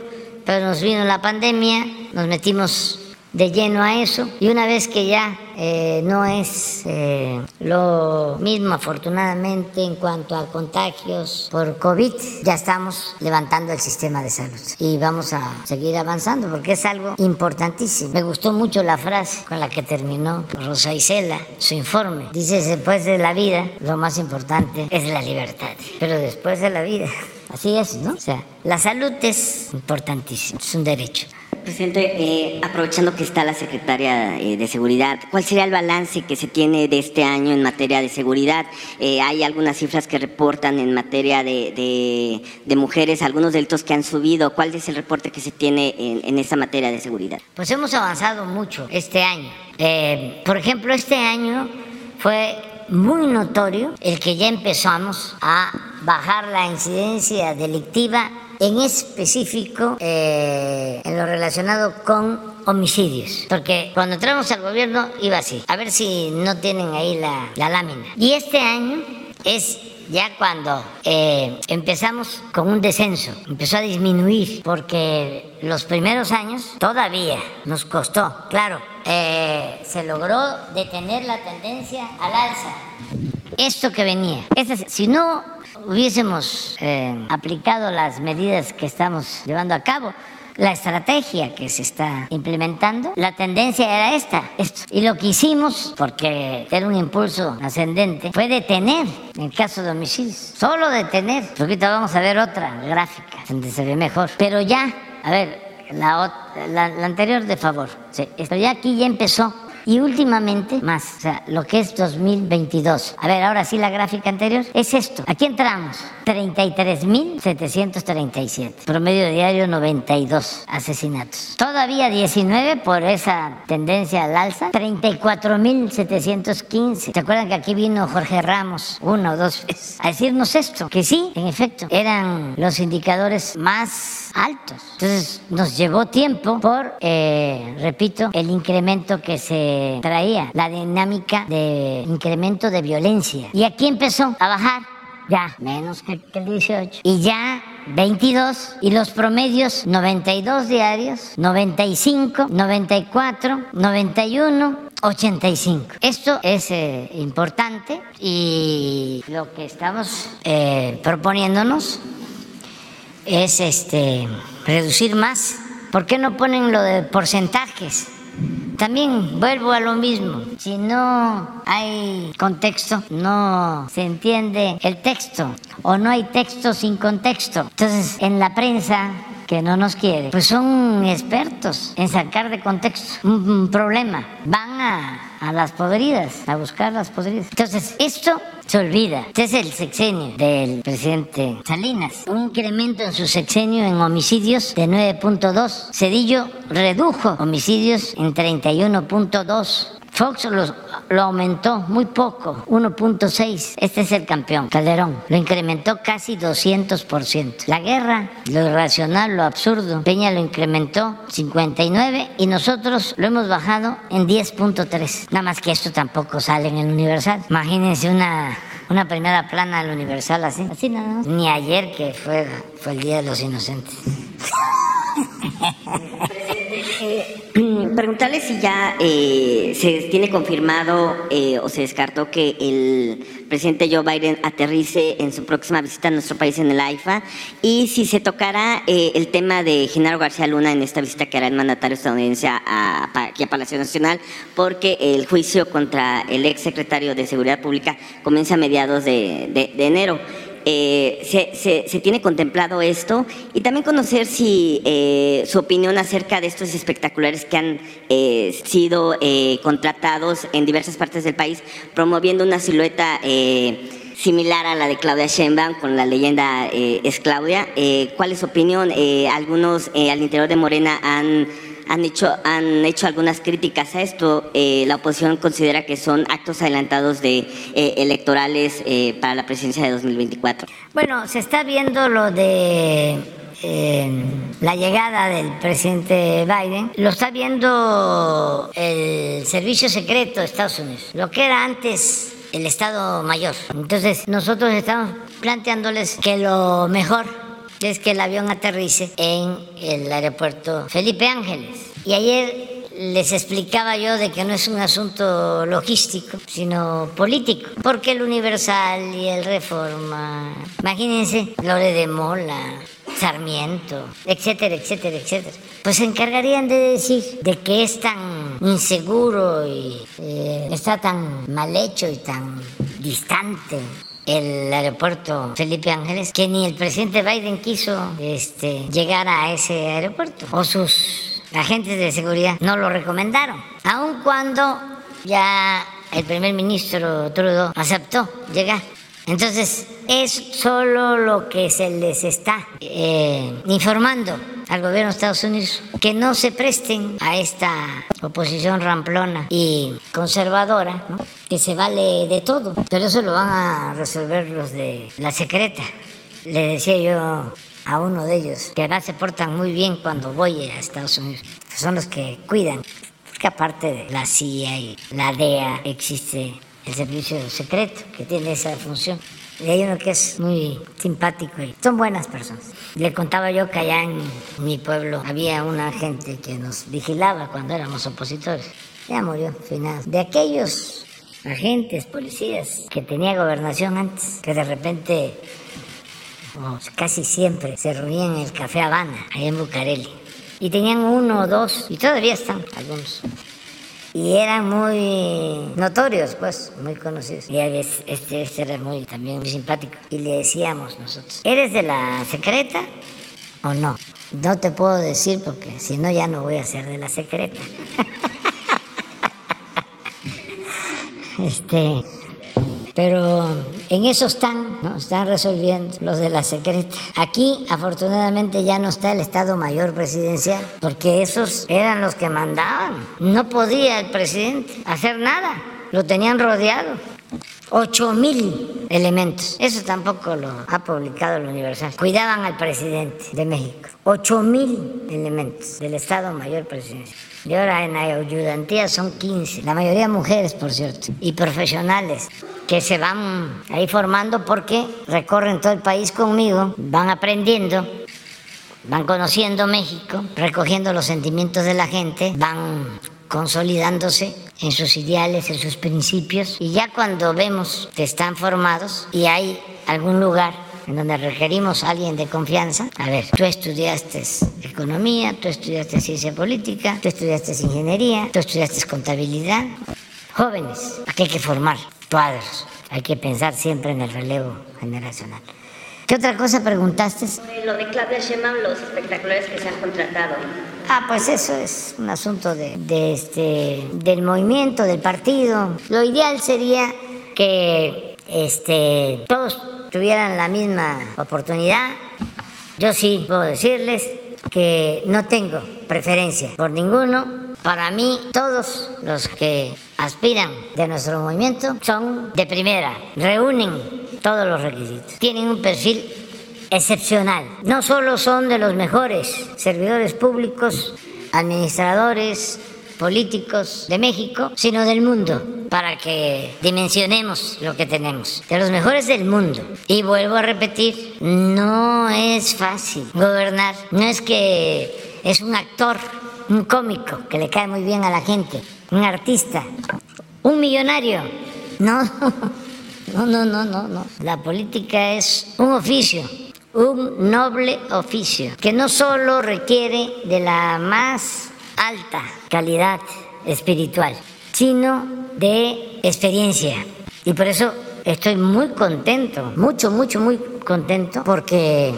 pero nos vino la pandemia, nos metimos de lleno a eso y una vez que ya eh, no es eh, lo mismo afortunadamente en cuanto a contagios por COVID, ya estamos levantando el sistema de salud y vamos a seguir avanzando porque es algo importantísimo. Me gustó mucho la frase con la que terminó Rosa Isela su informe. Dice, después de la vida, lo más importante es la libertad, pero después de la vida. [laughs] Así es, ¿no? O sea, la salud es importantísima, es un derecho. Presidente, eh, aprovechando que está la secretaria eh, de Seguridad, ¿cuál sería el balance que se tiene de este año en materia de seguridad? Eh, hay algunas cifras que reportan en materia de, mujeres, algunos delitos que han subido. ¿Cuál es el reporte que se tiene en, en esa materia de seguridad? Pues hemos avanzado mucho este año. por ejemplo, este año fue muy notorio el que ya empezamos a bajar la incidencia delictiva en específico eh, en lo relacionado con homicidios. Porque cuando entramos al gobierno iba así. A ver si no tienen ahí la, lámina. Y este año es ya cuando eh, empezamos con un descenso, empezó a disminuir, porque los primeros años todavía nos costó, claro, eh, se logró detener la tendencia al alza. Esto que venía, si no hubiésemos eh, aplicado las medidas que estamos llevando a cabo, la estrategia que se está implementando, la tendencia era esta, esto. Y lo que hicimos, porque era un impulso ascendente, fue detener el caso de homicidios. Solo detener. Ahorita vamos a ver otra gráfica donde se ve mejor. Pero ya, a ver, la, la, anterior de favor. Sí, esto ya aquí ya empezó y últimamente más, o sea, lo que es 2022. A ver, ahora sí la gráfica anterior es esto. Aquí entramos, 33.737, promedio diario 92 asesinatos. Todavía 19 por esa tendencia al alza, 34.715. ¿Se acuerdan que aquí vino Jorge Ramos una o dos veces a decirnos esto? Que sí, en efecto, eran los indicadores más altos. Entonces nos llevó tiempo por, eh, repito, el incremento que se traía la dinámica de incremento de violencia. Y aquí empezó a bajar, ya menos que, el 18, y ya 22 y los promedios 92 diarios, 95, 94, 91, 85. Esto es eh, importante y lo que estamos eh, proponiéndonos es este reducir más. ¿Por qué no ponen lo de porcentajes? También vuelvo a lo mismo. Si no hay contexto, no se entiende el texto o no hay texto sin contexto. Entonces, en la prensa que no nos quiere, pues son expertos en sacar de contexto un, problema. Van a, a las podridas, a buscar las podridas. Entonces, esto se olvida. Este es el sexenio del presidente Salinas. Un incremento en su sexenio en homicidios de 9.2. Cedillo redujo homicidios en 31.2. Fox lo, aumentó muy poco, 1.6. Este es el campeón, Calderón. Lo incrementó casi 200%. La guerra, lo irracional, lo absurdo. Peña lo incrementó 59 y nosotros lo hemos bajado en 10.3. Nada más que esto tampoco sale en el Universal. Imagínense una una primera plana del Universal así, así nada más. Ni ayer que fue, fue el Día de los Inocentes. [laughs] Mm, [clears throat] preguntarle si ya eh, se tiene confirmado eh, o se descartó que el presidente Joe Biden aterrice en su próxima visita a nuestro país en el AIFA y si se tocará eh, el tema de Genaro García Luna en esta visita que hará el mandatario estadounidense a, aquí a Palacio Nacional, porque el juicio contra el ex secretario de Seguridad Pública comienza a mediados de enero. Eh, se, tiene contemplado esto y también conocer si eh, su opinión acerca de estos espectaculares que han eh, sido contratados en diversas partes del país promoviendo una silueta similar a la de Claudia Sheinbaum con la leyenda es Claudia. ¿Cuál es su opinión? algunos al interior de Morena han han hecho, han hecho algunas críticas a esto. Eh, la oposición considera que son actos adelantados de eh, electorales eh, para la presidencia de 2024. Bueno, se está viendo lo de la llegada del presidente Biden, lo está viendo el servicio secreto de Estados Unidos, lo que era antes el Estado Mayor. Entonces nosotros estamos planteándoles que lo mejor es que el avión aterrice en el aeropuerto Felipe Ángeles. Y ayer les explicaba yo de que no es un asunto logístico, sino político, porque el Universal y el Reforma, imagínense, Lore de Mola, Sarmiento, etcétera, etcétera, etcétera, pues se encargarían de decir de que es tan inseguro y eh, está tan mal hecho y tan distante el aeropuerto Felipe Ángeles que ni el presidente Biden quiso este, llegar a ese aeropuerto o sus agentes de seguridad no lo recomendaron, aun cuando ya el primer ministro Trudeau aceptó llegar. Entonces, es solo lo que se les está eh, informando al gobierno de Estados Unidos, que no se presten a esta oposición ramplona y conservadora, que se vale de todo, pero eso lo van a resolver los de la secreta. Le decía yo a uno de ellos, que ahora se portan muy bien cuando voy a Estados Unidos, son los que cuidan, que aparte de la CIA y la DEA existe el servicio secreto que tiene esa función. Y hay uno que es muy simpático y son buenas personas. Le contaba yo que allá en mi pueblo había una gente que nos vigilaba cuando éramos opositores. Ya murió, final. De aquellos agentes, policías que tenía gobernación antes, que de repente, casi siempre, se reunían en el Café Habana, allá en Bucareli. Y tenían uno o dos, y todavía están algunos y eran muy notorios, pues, muy conocidos. Y este, este era muy, también muy simpático. Y le decíamos nosotros, ¿eres de la secreta o no? No te puedo decir porque si no ya no voy a ser de la secreta. [laughs] este, pero en eso están, están resolviendo los de la secreta. Aquí, afortunadamente, ya no está el Estado Mayor Presidencial, porque esos eran los que mandaban. No podía el presidente hacer nada, lo tenían rodeado. Ocho mil elementos. Eso tampoco lo ha publicado el Universal. Cuidaban al presidente de México. Ocho mil elementos del Estado Mayor Presidencial. Y ahora en ayudantía son 15, la mayoría mujeres, por cierto, y profesionales que se van ahí formando porque recorren todo el país conmigo, van aprendiendo, van conociendo México, recogiendo los sentimientos de la gente, van consolidándose en sus ideales, en sus principios, y ya cuando vemos que están formados y hay algún lugar en donde requerimos a alguien de confianza. A ver, tú estudiaste economía, tú estudiaste ciencia política, tú estudiaste ingeniería, tú estudiaste contabilidad. Jóvenes, aquí hay que formar cuadros, hay que pensar siempre en el relevo generacional. ¿Qué otra cosa preguntaste? Sobre lo de Claudia Sheinbaum, los espectaculares que se han contratado. Ah, pues eso es un asunto de, de este, del movimiento, del partido. Lo ideal sería que este, todos tuvieran la misma oportunidad. Yo sí puedo decirles que no tengo preferencia por ninguno. Para mí, todos los que aspiran de nuestro movimiento son de primera, reúnen todos los requisitos, tienen un perfil excepcional. No solo son de los mejores servidores públicos, administradores, políticos de México, sino del mundo, para que dimensionemos lo que tenemos. De los mejores del mundo. Y vuelvo a repetir, no es fácil gobernar. No es que es un actor, un cómico que le cae muy bien a la gente, un artista, un millonario. No, [laughs] no, no, no, no, no. La política es un oficio un noble oficio que no solo requiere de la más alta calidad espiritual, sino de experiencia. Y por eso estoy muy contento, mucho, mucho, muy contento, porque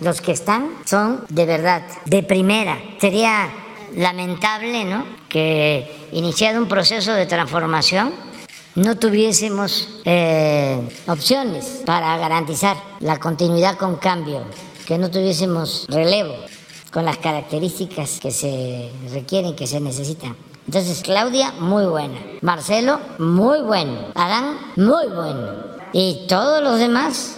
los que están son de verdad, de primera. Sería lamentable, ¿no? Que iniciado un proceso de transformación no tuviésemos eh, opciones para garantizar la continuidad con cambio, que no tuviésemos relevo con las características que se requieren, que se necesitan. Entonces, Claudia, muy buena. Marcelo, muy bueno. Adán, muy bueno. Y todos los demás.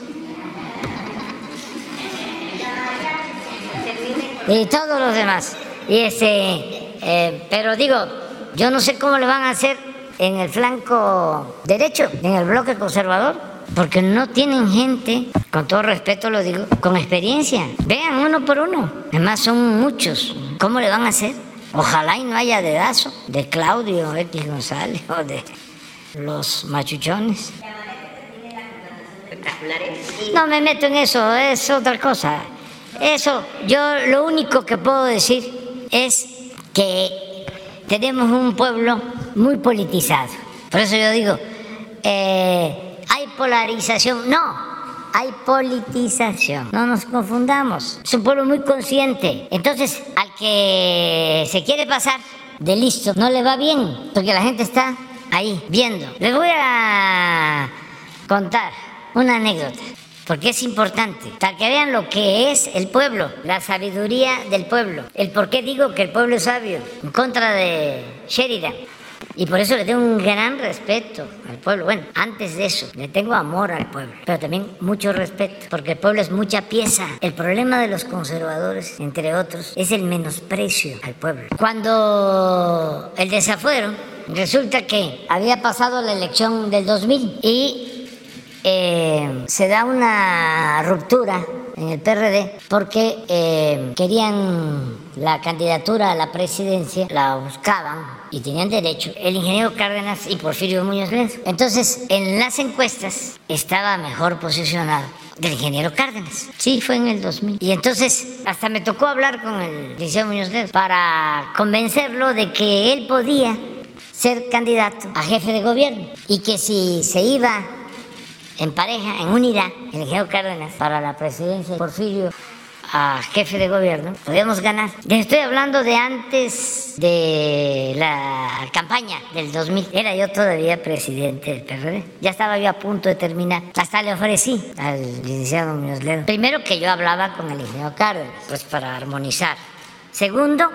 Y todos los demás. Y este, eh, pero digo, yo no sé cómo le van a hacer en el flanco derecho, en el bloque conservador porque no tienen gente, con todo respeto lo digo, con experiencia. Vean uno por uno. Además son muchos. ¿Cómo le van a hacer? Ojalá y no haya dedazo de Claudio X González o de los machuchones. No me meto en eso, es otra cosa. Eso, yo lo único que puedo decir es que tenemos un pueblo muy politizado. Por eso yo digo, eh, hay polarización. No, hay politización. No nos confundamos. Es un pueblo muy consciente. Entonces, al que se quiere pasar de listo, no le va bien, porque la gente está ahí viendo. Les voy a contar una anécdota, porque es importante, para que vean lo que es el pueblo, la sabiduría del pueblo, el por qué digo que el pueblo es sabio, en contra de Sheridan. Y por eso le tengo un gran respeto al pueblo. Bueno, antes de eso, le tengo amor al pueblo, pero también mucho respeto, porque el pueblo es mucha pieza. El problema de los conservadores, entre otros, es el menosprecio al pueblo. Cuando el desafuero, resulta que había pasado la elección del 2000 y eh, se da una ruptura en el PRD porque eh, querían la candidatura a la presidencia, la buscaban y tenían derecho el ingeniero Cárdenas y Porfirio Muñoz Ledo. Entonces, en las encuestas estaba mejor posicionado del ingeniero Cárdenas. Sí, fue en el 2000. Y entonces hasta me tocó hablar con el ingeniero Muñoz Ledo para convencerlo de que él podía ser candidato a jefe de gobierno y que si se iba en pareja, en unidad, el ingeniero Cárdenas para la presidencia, Porfirio a jefe de gobierno, podíamos ganar. Les estoy hablando de antes de la campaña del 2000. Era yo todavía presidente del PRD. Ya estaba yo a punto de terminar. Hasta le ofrecí al licenciado Muñoz Ledo. Primero que yo hablaba con el ingeniero Cárdenas, pues para armonizar. Segundo,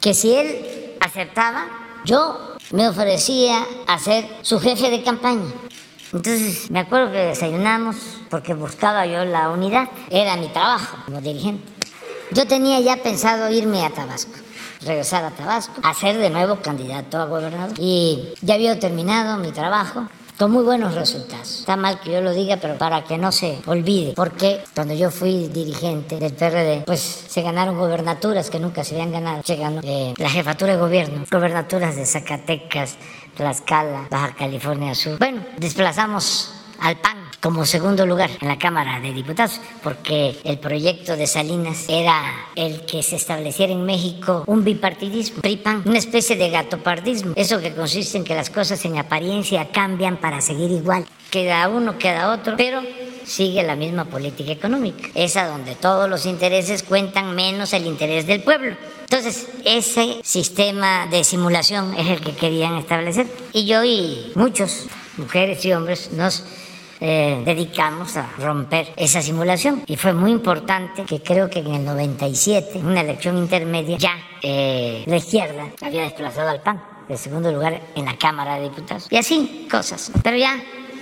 que si él aceptaba, yo me ofrecía a ser su jefe de campaña. Entonces me acuerdo que desayunamos porque buscaba yo la unidad, era mi trabajo como dirigente. Yo tenía ya pensado irme a Tabasco, regresar a Tabasco, a ser de nuevo candidato a gobernador. Y ya había terminado mi trabajo, con muy buenos resultados. Está mal que yo lo diga, pero para que no se olvide, porque cuando yo fui dirigente del PRD, pues se ganaron gobernaturas que nunca se habían ganado. Se ganó eh, la jefatura de gobierno, gobernaturas de Zacatecas, Tlaxcala, Baja California Sur. Bueno, desplazamos al PAN como segundo lugar en la Cámara de Diputados, porque el proyecto de Salinas era el que se estableciera en México un bipartidismo, PRI-PAN, una especie de gatopardismo, eso que consiste en que las cosas en apariencia cambian para seguir igual, queda uno, queda otro, pero sigue la misma política económica, esa donde todos los intereses cuentan menos el interés del pueblo. Entonces, ese sistema de simulación es el que querían establecer. Y yo y muchos, mujeres y hombres, nos eh, dedicamos a romper esa simulación. Y fue muy importante que creo que en el 97, en una elección intermedia, ya eh, la izquierda había desplazado al PAN de segundo lugar en la Cámara de Diputados. Y así, cosas. Pero ya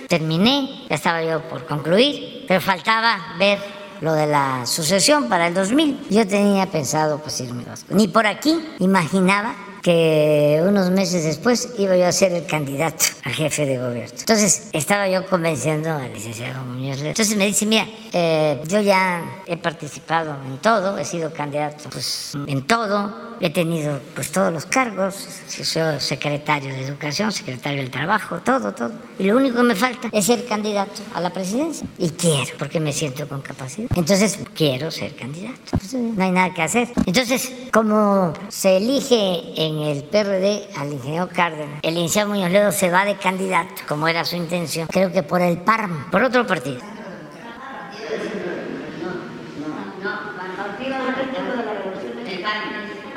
terminé, ya estaba yo por concluir, pero faltaba ver lo de la sucesión para el 2000. Yo tenía pensado pues irme Ni por aquí imaginaba que unos meses después iba yo a ser el candidato a jefe de gobierno. Entonces estaba yo convenciendo al licenciado Muñoz. Entonces me dice, mira, eh, yo ya he participado en todo, he sido candidato pues, en todo, he tenido pues todos los cargos, soy secretario de Educación, secretario del Trabajo, todo, todo. Y lo único que me falta es ser candidato a la presidencia. Y quiero, porque me siento con capacidad. Entonces quiero ser candidato. no hay nada que hacer. Entonces, como se elige en el PRD al ingeniero Cárdenas, el licenciado Muñoz Ledo se va de candidato, como era su intención, creo que por el PARM, por otro partido.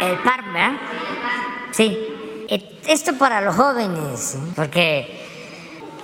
El PARM, ¿verdad? Sí. Esto para los jóvenes, ¿eh? porque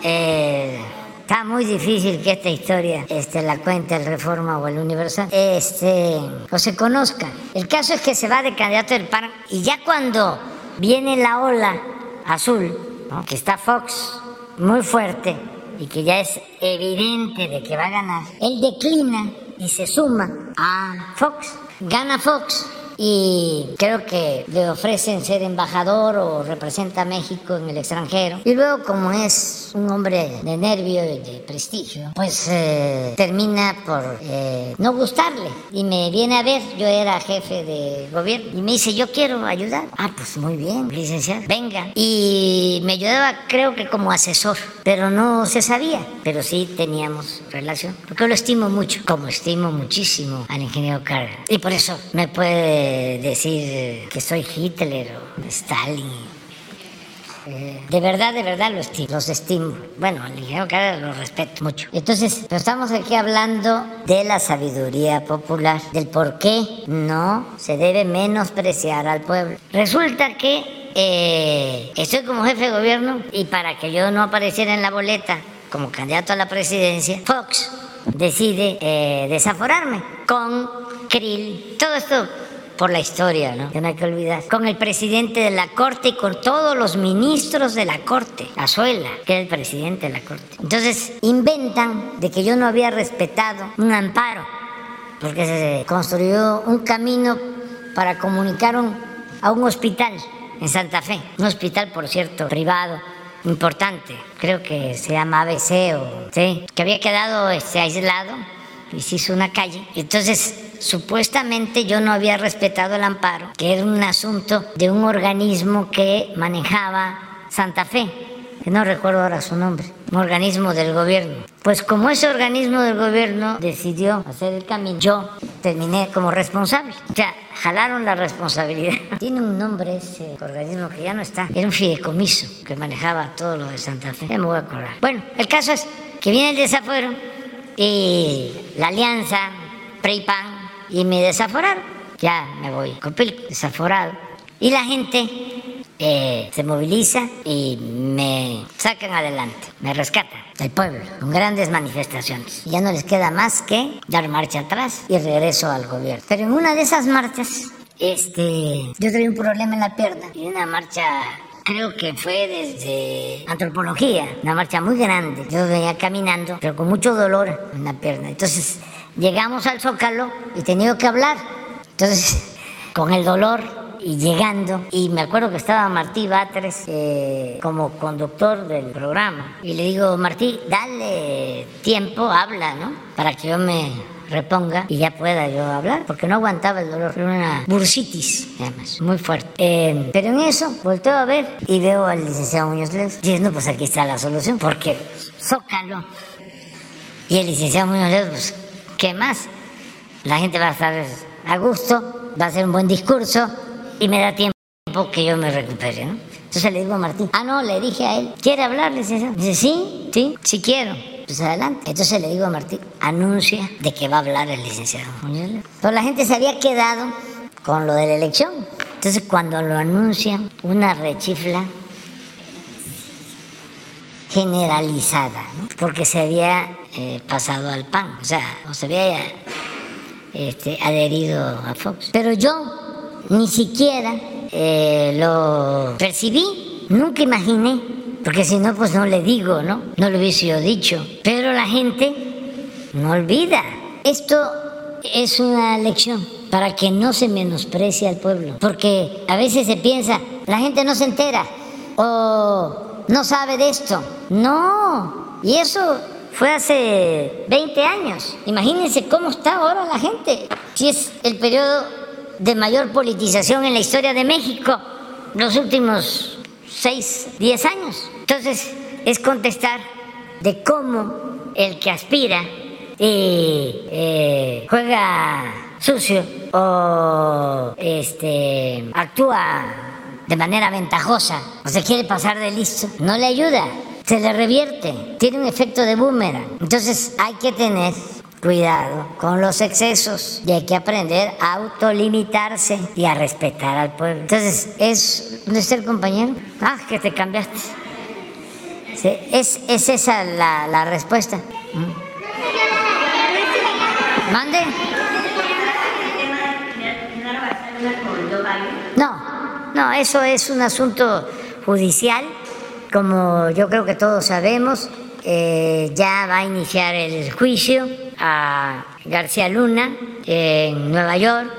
eh, está muy difícil que esta historia este, la cuente el Reforma o el Universal este, o se conozca. El caso es que se va de candidato del PARM y ya cuando viene la ola azul, que está Fox muy fuerte y que ya es evidente de que va a ganar, él declina y se suma a Fox. Gana Fox y creo que le ofrecen ser embajador o representa a México en el extranjero. Y luego, como es un hombre de nervio y de prestigio, pues eh, termina por eh, no gustarle y me viene a ver. Yo era jefe de gobierno y me dice, yo quiero ayudar. Ah, pues muy bien, licenciado, venga. Y me ayudaba, creo que como asesor, pero no se sabía, pero sí teníamos relación, porque lo estimo mucho, como estimo muchísimo al ingeniero Carr. Y por eso me puede decir que soy Hitler o Stalin eh, de verdad, de verdad lo estimo, los estimo. Bueno, el ingeniero Carrera lo respeto mucho. Entonces, pero estamos aquí hablando de la sabiduría popular, del por qué no se debe menospreciar al pueblo. Resulta que eh, estoy como jefe de gobierno y para que yo no apareciera en la boleta como candidato a la presidencia, Fox decide eh, desaforarme con Krill. Todo esto por la historia, ¿no? Que no hay que olvidar. Con el presidente de la Corte y con todos los ministros de la Corte. Azuela, que era el presidente de la Corte. Entonces, inventan de que yo no había respetado un amparo, porque se construyó un camino para comunicar a un hospital en Santa Fe. Un hospital, por cierto, privado importante, creo que se llama ABC o sí, que había quedado este, aislado y se hizo una calle. Entonces supuestamente yo no había respetado el amparo, que era un asunto de un organismo que manejaba Santa Fe, que no recuerdo ahora su nombre, un organismo del gobierno. Pues como ese organismo del gobierno decidió hacer el camino, yo terminé como responsable. O sea, jalaron la responsabilidad. [laughs] Tiene un nombre ese organismo que ya no está. Era un fideicomiso que manejaba todo lo de Santa Fe. Ya me voy a acordar. Bueno, el caso es que viene el desafuero y la alianza PRI-PAN y me desaforaron. Ya me voy con desaforado. Y la gente eh, se moviliza y me sacan adelante, me rescatan del pueblo con grandes manifestaciones. ya no les queda más que dar marcha atrás y regreso al gobierno. Pero en una de esas marchas, este, yo tenía un problema en la pierna y una marcha creo que fue desde antropología, una marcha muy grande. Yo venía caminando, pero con mucho dolor en la pierna. Entonces llegamos al Zócalo y tenía que hablar. Entonces, [laughs] con el dolor y llegando, y me acuerdo que estaba Martí Batres eh, como conductor del programa, y le digo, Martí, dale tiempo, habla, ¿no? Para que yo me reponga y ya pueda yo hablar, porque no aguantaba el dolor, era una bursitis, además, muy fuerte. Eh, pero en eso, volteo a ver y veo al licenciado Muñoz Leos, no, pues aquí está la solución, porque Zócalo. Y el licenciado Muñoz Leos, pues ¿Qué más? La gente va a estar a gusto, va a hacer un buen discurso y me da tiempo que yo me recupere, ¿no? Entonces le digo a Martín, ah, no, le dije a él, ¿quiere hablar, licenciado? Dice, sí, sí, sí quiero. Pues adelante. Entonces le digo a Martín, anuncia de que va a hablar el licenciado. Pero la gente se había quedado con lo de la elección. Entonces cuando lo anuncian, una rechifla generalizada, ¿no? porque se había eh, pasado al PAN, o sea, o se había este, adherido a Fox. Pero yo ni siquiera eh, lo percibí, nunca imaginé, porque si no, pues no le digo, ¿no? No lo hubiese yo dicho. Pero la gente no olvida. Esto es una lección para que no se menosprecie al pueblo, porque a veces se piensa, la gente no se entera o no sabe de esto. No, y eso fue hace 20 años. Imagínense cómo está ahora la gente. Si es el periodo de mayor politización en la historia de México, los últimos 6, 10 años. Entonces, es contestar de cómo el que aspira y eh, juega sucio o este, actúa de manera ventajosa o se quiere pasar de listo, no le ayuda se le revierte, tiene un efecto de boomerang. Entonces hay que tener cuidado con los excesos y hay que aprender a autolimitarse y a respetar al pueblo. Entonces, ¿es ¿dónde está el compañero? Ah, que te cambiaste. es, es, esa la, la respuesta. ¿Mm? ¿Mande? No, no, eso es un asunto judicial como yo creo que todos sabemos, eh, ya va a iniciar el juicio a García Luna en Nueva York.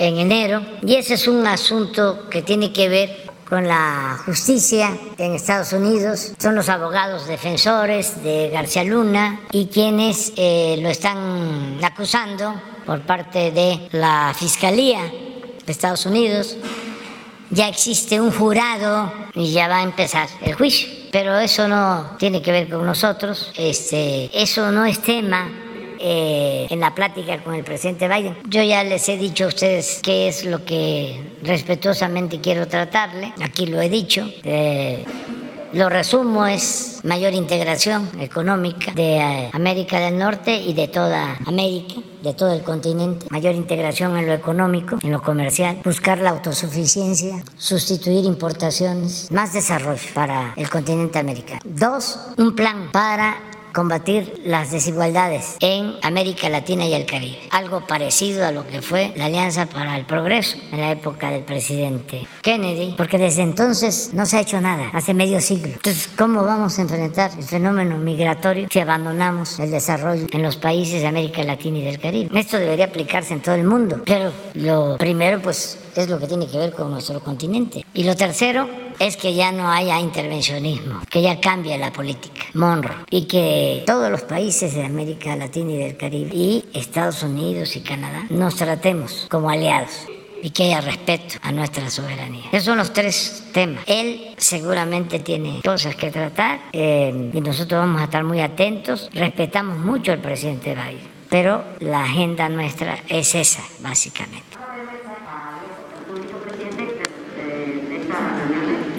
en enero y ese es un asunto que tiene que ver con la justicia en Estados Unidos. Son los abogados defensores de García Luna y quienes eh, lo están acusando por parte de la Fiscalía de Estados Unidos. Ya existe un jurado y ya va a empezar el juicio. Pero eso no tiene que ver con nosotros. Este, eso no es tema eh, en la plática con el presidente Biden. Yo ya les he dicho a ustedes qué es lo que respetuosamente quiero tratarle. Aquí lo he dicho. Eh, lo resumo, es mayor integración económica de eh, América del Norte y de toda América, de todo el continente, mayor integración en lo económico, en lo comercial, buscar la autosuficiencia, sustituir importaciones, más desarrollo para el continente americano. Dos, un plan para combatir las desigualdades en América Latina y el Caribe. Algo parecido a lo que fue la Alianza para el Progreso en la época del presidente Kennedy, porque desde entonces no se ha hecho nada, hace medio siglo. Entonces, ¿cómo vamos a enfrentar el fenómeno migratorio si abandonamos el desarrollo en los países de América Latina y del Caribe? Esto debería aplicarse en todo el mundo, pero lo primero pues es lo que tiene que ver con nuestro continente. Y lo tercero es que ya no haya intervencionismo, que ya cambie la política, Monroe, y que todos los países de América Latina y del Caribe y Estados Unidos y Canadá nos tratemos como aliados y que haya respeto a nuestra soberanía. Esos son los tres temas. Él seguramente tiene cosas que tratar eh, y nosotros vamos a estar muy atentos. Respetamos mucho al presidente Biden, pero la agenda nuestra es esa, básicamente.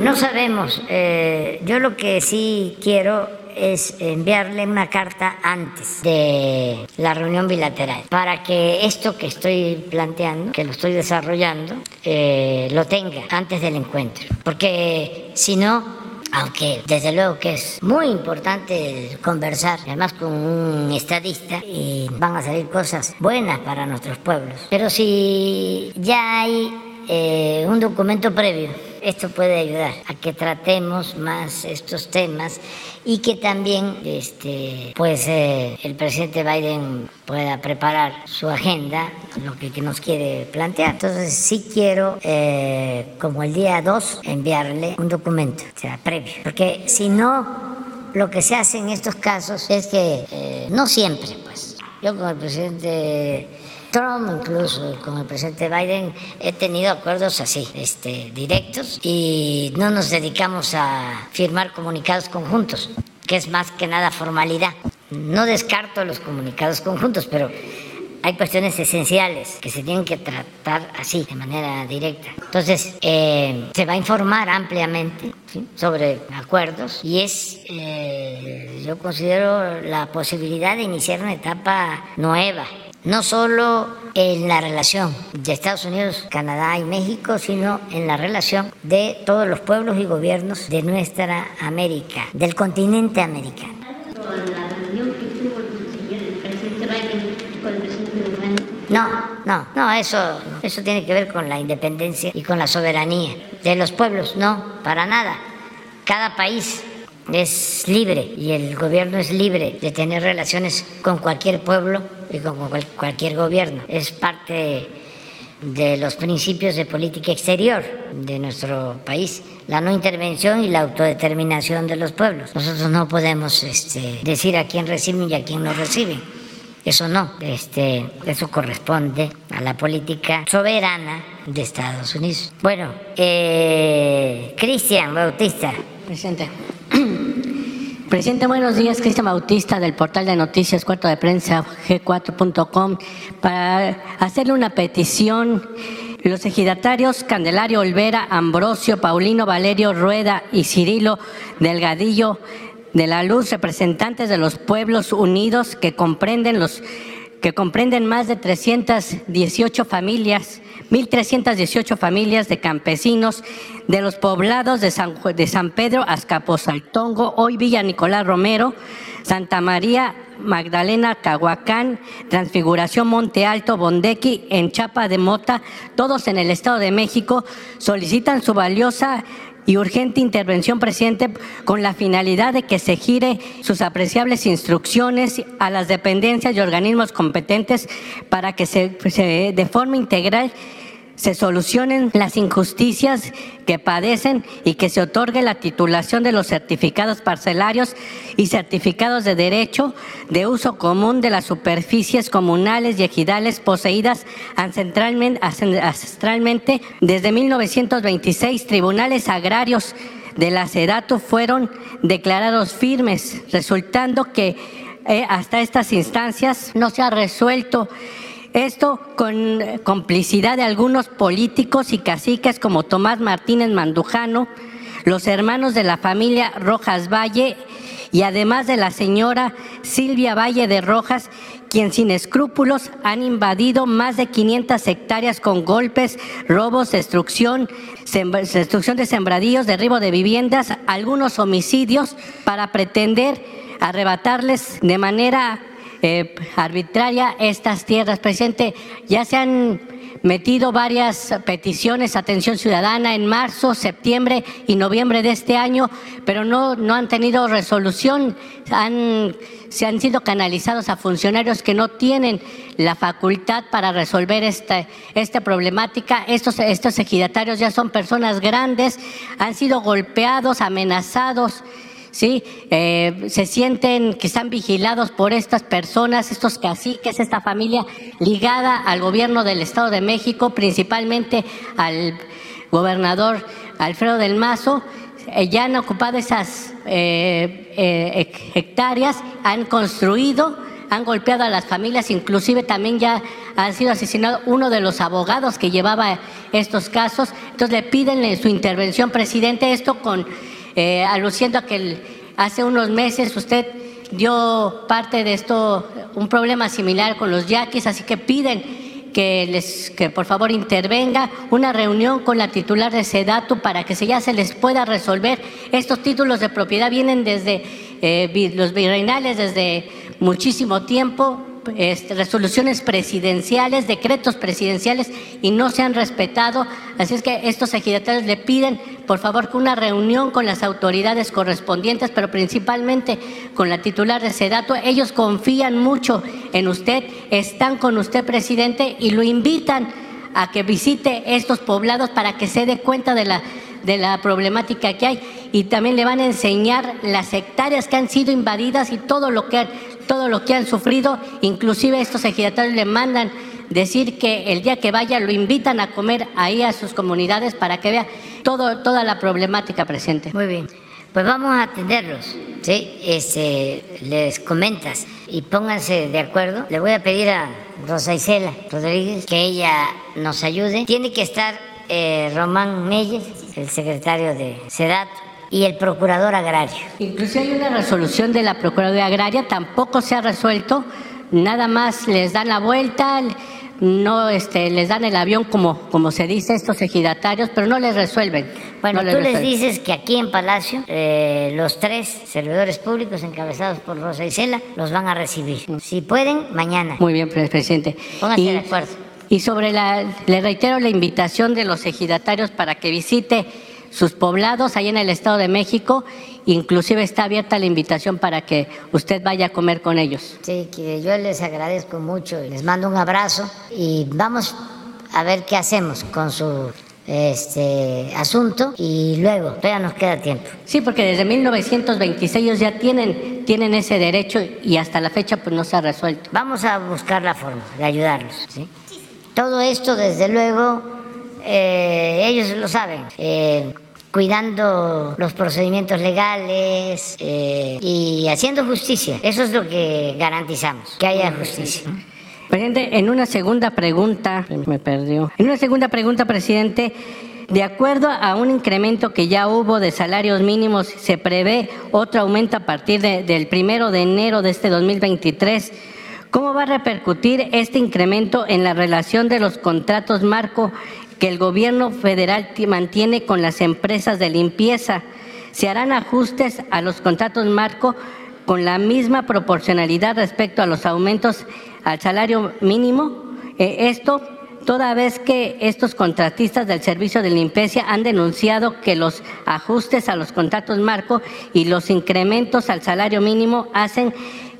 No sabemos. Eh, yo lo que sí quiero es enviarle una carta antes de la reunión bilateral para que esto que estoy planteando, que lo estoy desarrollando, eh, lo tenga antes del encuentro. Porque si no, aunque desde luego que es muy importante conversar, además con un estadista, y van a salir cosas buenas para nuestros pueblos. Pero si ya hay eh, un documento previo. Esto puede ayudar a que tratemos más estos temas y que también este, pues, eh, el presidente Biden pueda preparar su agenda, lo que, nos quiere plantear. Entonces sí quiero, eh, como el día 2, enviarle un documento, sea, previo, porque si no, lo que se hace en estos casos es que, no siempre, pues, yo como el presidente Trump, incluso con el presidente Biden, he tenido acuerdos así, este, directos, y no nos dedicamos a firmar comunicados conjuntos, que es más que nada formalidad. No descarto los comunicados conjuntos, pero hay cuestiones esenciales que se tienen que tratar así, de manera directa. Entonces, eh, se va a informar ampliamente sobre acuerdos y es, eh, yo considero, la posibilidad de iniciar una etapa nueva no solo en la relación de Estados Unidos, Canadá y México, sino en la relación de todos los pueblos y gobiernos de nuestra América, del continente americano. No, no, no, eso, eso tiene que ver con la independencia y con la soberanía de los pueblos, no, para nada. Cada país es libre y el gobierno es libre de tener relaciones con cualquier pueblo y con cualquier gobierno. Es parte de los principios de política exterior de nuestro país, la no intervención y la autodeterminación de los pueblos. Nosotros no podemos este, decir a quién reciben y a quién no reciben. Eso no, este, eso corresponde a la política soberana de Estados Unidos. Bueno, eh, Cristian Bautista. Presente. Presidente, buenos días. Cristian Bautista del portal de noticias cuarto de prensa g4.com para hacerle una petición. Los ejidatarios Candelario Olvera, Ambrosio, Paulino Valerio Rueda y Cirilo Delgadillo de la Luz, representantes de los pueblos unidos que comprenden los que comprenden más de 318 familias, 1.318 familias de campesinos de los poblados de San, de San Pedro, Azcapotzaltongo, hoy Villa Nicolás Romero, Santa María, Magdalena, Cahuacán, Transfiguración, Monte Alto, Bondequi, en Chapa de Mota, todos en el Estado de México, solicitan su valiosa y urgente intervención, presidente, con la finalidad de que se gire sus apreciables instrucciones a las dependencias y organismos competentes para que se, de forma integral se solucionen las injusticias que padecen y que se otorgue la titulación de los certificados parcelarios y certificados de derecho de uso común de las superficies comunales y ejidales poseídas ancestralmente desde 1926. Tribunales agrarios de la SEDATU fueron declarados firmes, resultando que eh, hasta estas instancias no se ha resuelto esto con complicidad de algunos políticos y caciques como Tomás Martínez Mandujano, los hermanos de la familia Rojas Valle y además de la señora Silvia Valle de Rojas, quien sin escrúpulos han invadido más de 500 hectáreas con golpes, robos, destrucción, destrucción de sembradíos, derribo de viviendas, algunos homicidios para pretender arrebatarles de manera eh, arbitraria estas tierras. Presidente, ya se han metido varias peticiones atención ciudadana en marzo, septiembre y noviembre de este año, pero no, no han tenido resolución. Se han sido canalizados a funcionarios que no tienen la facultad para resolver esta, esta problemática. Estos, estos ejidatarios ya son personas grandes, han sido golpeados, amenazados. ¿Sí? Eh, se sienten que están vigilados por estas personas, estos caciques, esta familia ligada al gobierno del Estado de México, principalmente al gobernador Alfredo del Mazo. Eh, ya han ocupado esas eh, hectáreas, han construido, han golpeado a las familias, inclusive también ya ha sido asesinado uno de los abogados que llevaba estos casos. Entonces le piden su intervención, presidente, esto con eh, aluciendo a que hace unos meses usted dio parte de esto, un problema similar con los yaquis, así que piden que, les, que por favor intervenga una reunión con la titular de SEDATU para que ya se les pueda resolver. Estos títulos de propiedad vienen desde eh, los virreinales, desde muchísimo tiempo, resoluciones presidenciales, decretos presidenciales y no se han respetado. Así es que estos ejidatarios le piden, por favor, que una reunión con las autoridades correspondientes, pero principalmente con la titular de Sedato. Ellos confían mucho en usted, están con usted, presidente, y lo invitan a que visite estos poblados para que se dé cuenta de la de la problemática que hay y también le van a enseñar las hectáreas que han sido invadidas y todo lo que todo lo que han sufrido, inclusive estos ejidatarios le mandan decir que el día que vaya lo invitan a comer ahí a sus comunidades para que vea todo, toda la problemática presente. Muy bien, pues vamos a atenderlos, ¿sí? Este, les comentas y pónganse de acuerdo. Le voy a pedir a Rosa Isela Rodríguez que ella nos ayude. Tiene que estar eh, Román Meyes, el secretario de SEDAT, y el procurador agrario. Incluso hay una resolución de la Procuraduría Agraria, tampoco se ha resuelto, nada más les dan la vuelta, no este, les dan el avión como, como se dice estos ejidatarios, pero no les resuelven. Bueno, tú les dices que aquí en Palacio eh, los tres servidores públicos encabezados por Rosa Isela los van a recibir. Si pueden, mañana. Muy bien, presidente. Pónganse de acuerdo. Y sobre la, le reitero la invitación de los ejidatarios para que visite sus poblados ahí en el Estado de México. Inclusive está abierta la invitación para que usted vaya a comer con ellos. Sí, que yo les agradezco mucho, les mando un abrazo y vamos a ver qué hacemos con su este asunto y luego todavía nos queda tiempo. Sí, porque desde 1926 ellos ya tienen, tienen ese derecho y hasta la fecha pues no se ha resuelto. Vamos a buscar la forma de ayudarlos. ¿sí? Todo esto, desde luego, eh, ellos lo saben. Eh, cuidando los procedimientos legales eh, y haciendo justicia. Eso es lo que garantizamos, que haya justicia. Presidente, en una segunda pregunta, me perdió. En una segunda pregunta, presidente, de acuerdo a un incremento que ya hubo de salarios mínimos, se prevé otro aumento a partir del primero de enero de este 2023. ¿Cómo va a repercutir este incremento en la relación de los contratos marco que el gobierno federal mantiene con las empresas de limpieza. Se harán ajustes a los contratos marco con la misma proporcionalidad respecto a los aumentos al salario mínimo. Eh, esto toda vez que estos contratistas del servicio de limpieza han denunciado que los ajustes a los contratos marco y los incrementos al salario mínimo hacen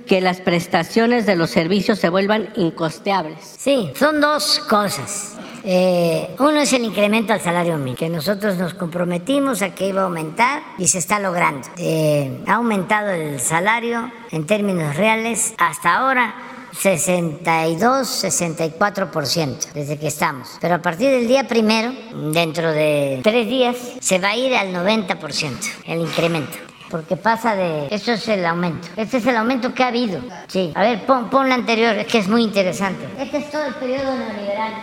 que las prestaciones de los servicios se vuelvan incosteables. Sí, son dos cosas. Eh, uno es el incremento al salario mínimo, que nosotros nos comprometimos a que iba a aumentar y se está logrando. Eh, ha aumentado el salario en términos reales hasta ahora 62-64% desde que estamos. Pero a partir del día primero, dentro de tres días, se va a ir al 90% el incremento porque pasa de... Eso es el aumento. Este es el aumento que ha habido. Sí. A ver, pon, pon la anterior, que es muy interesante. Este es todo el periodo neoliberal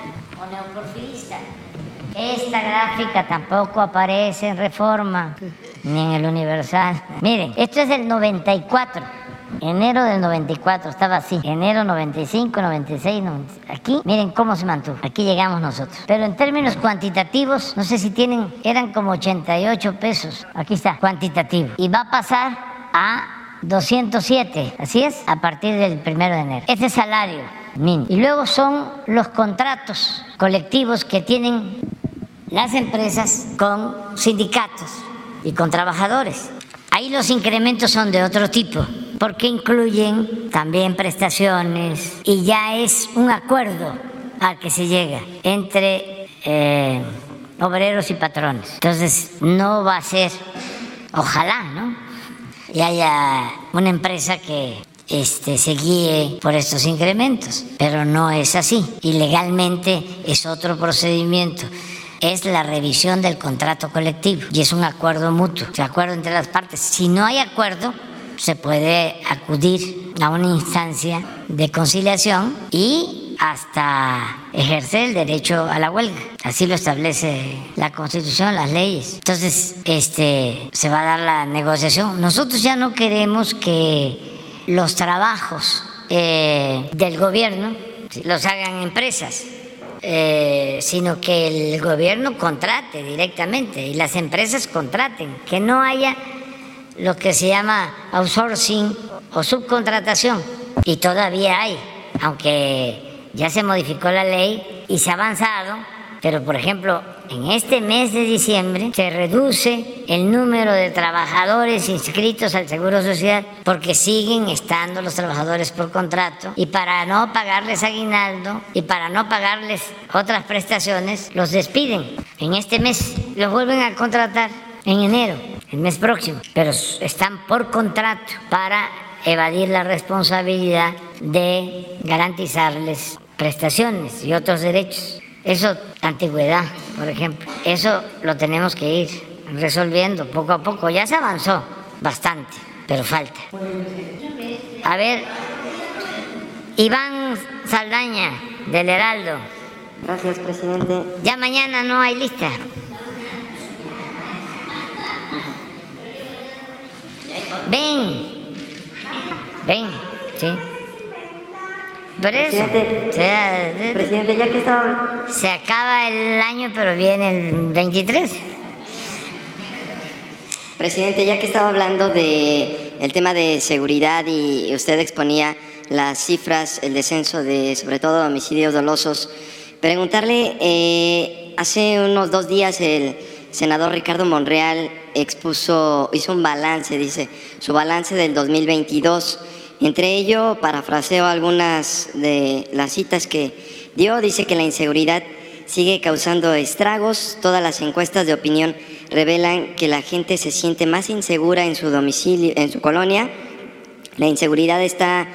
o neoporfirista. Esta gráfica tampoco aparece en Reforma ni en el Universal. Miren, esto es del 94. Enero del 94 estaba así. Enero 95, 96, 96. Aquí, miren cómo se mantuvo. Aquí llegamos nosotros. Pero en términos cuantitativos, no sé si tienen, eran como 88 pesos. Aquí está, cuantitativo. Y va a pasar a 207, así es, a partir del primero de enero. Este salario Y luego son los contratos colectivos que tienen las empresas con sindicatos y con trabajadores. Ahí los incrementos son de otro tipo porque incluyen también prestaciones y ya es un acuerdo al que se llega entre eh, obreros y patrones. Entonces no va a ser, ojalá, ¿no? Y haya una empresa que este, se guíe por estos incrementos, pero no es así. Y legalmente es otro procedimiento es la revisión del contrato colectivo y es un acuerdo mutuo, de acuerdo entre las partes. Si no hay acuerdo, se puede acudir a una instancia de conciliación y hasta ejercer el derecho a la huelga. Así lo establece la Constitución, las leyes. Entonces, este, se va a dar la negociación. Nosotros ya no queremos que los trabajos eh, del gobierno los hagan empresas. Eh, sino que el gobierno contrate directamente y las empresas contraten, que no haya lo que se llama outsourcing o subcontratación. Y todavía hay, aunque ya se modificó la ley y se ha avanzado, pero por ejemplo, en este mes de diciembre se reduce el número de trabajadores inscritos al Seguro Social porque siguen estando los trabajadores por contrato y para no pagarles aguinaldo y para no pagarles otras prestaciones, los despiden. En este mes los vuelven a contratar en enero el mes próximo, pero están por contrato para evadir la responsabilidad de garantizarles prestaciones y otros derechos. Eso, antigüedad, por ejemplo, eso lo tenemos que ir resolviendo poco a poco. Ya se avanzó bastante, pero falta. A ver, Iván Saldaña, del Heraldo. Gracias, presidente. Ya mañana no hay lista. Ven, ven, sí. Por eso, presidente, presidente, ya que estaba... Se acaba el año, pero viene el 23. Presidente, ya que estaba hablando de el tema de seguridad y usted exponía las cifras, el descenso de sobre todo homicidios dolosos, preguntarle, eh, hace unos dos días el senador Ricardo Monreal expuso, hizo un balance, dice, su balance del 2022. Entre ello, parafraseo algunas de las citas que dio, dice que la inseguridad sigue causando estragos, todas las encuestas de opinión revelan que la gente se siente más insegura en su domicilio, en su colonia. La inseguridad está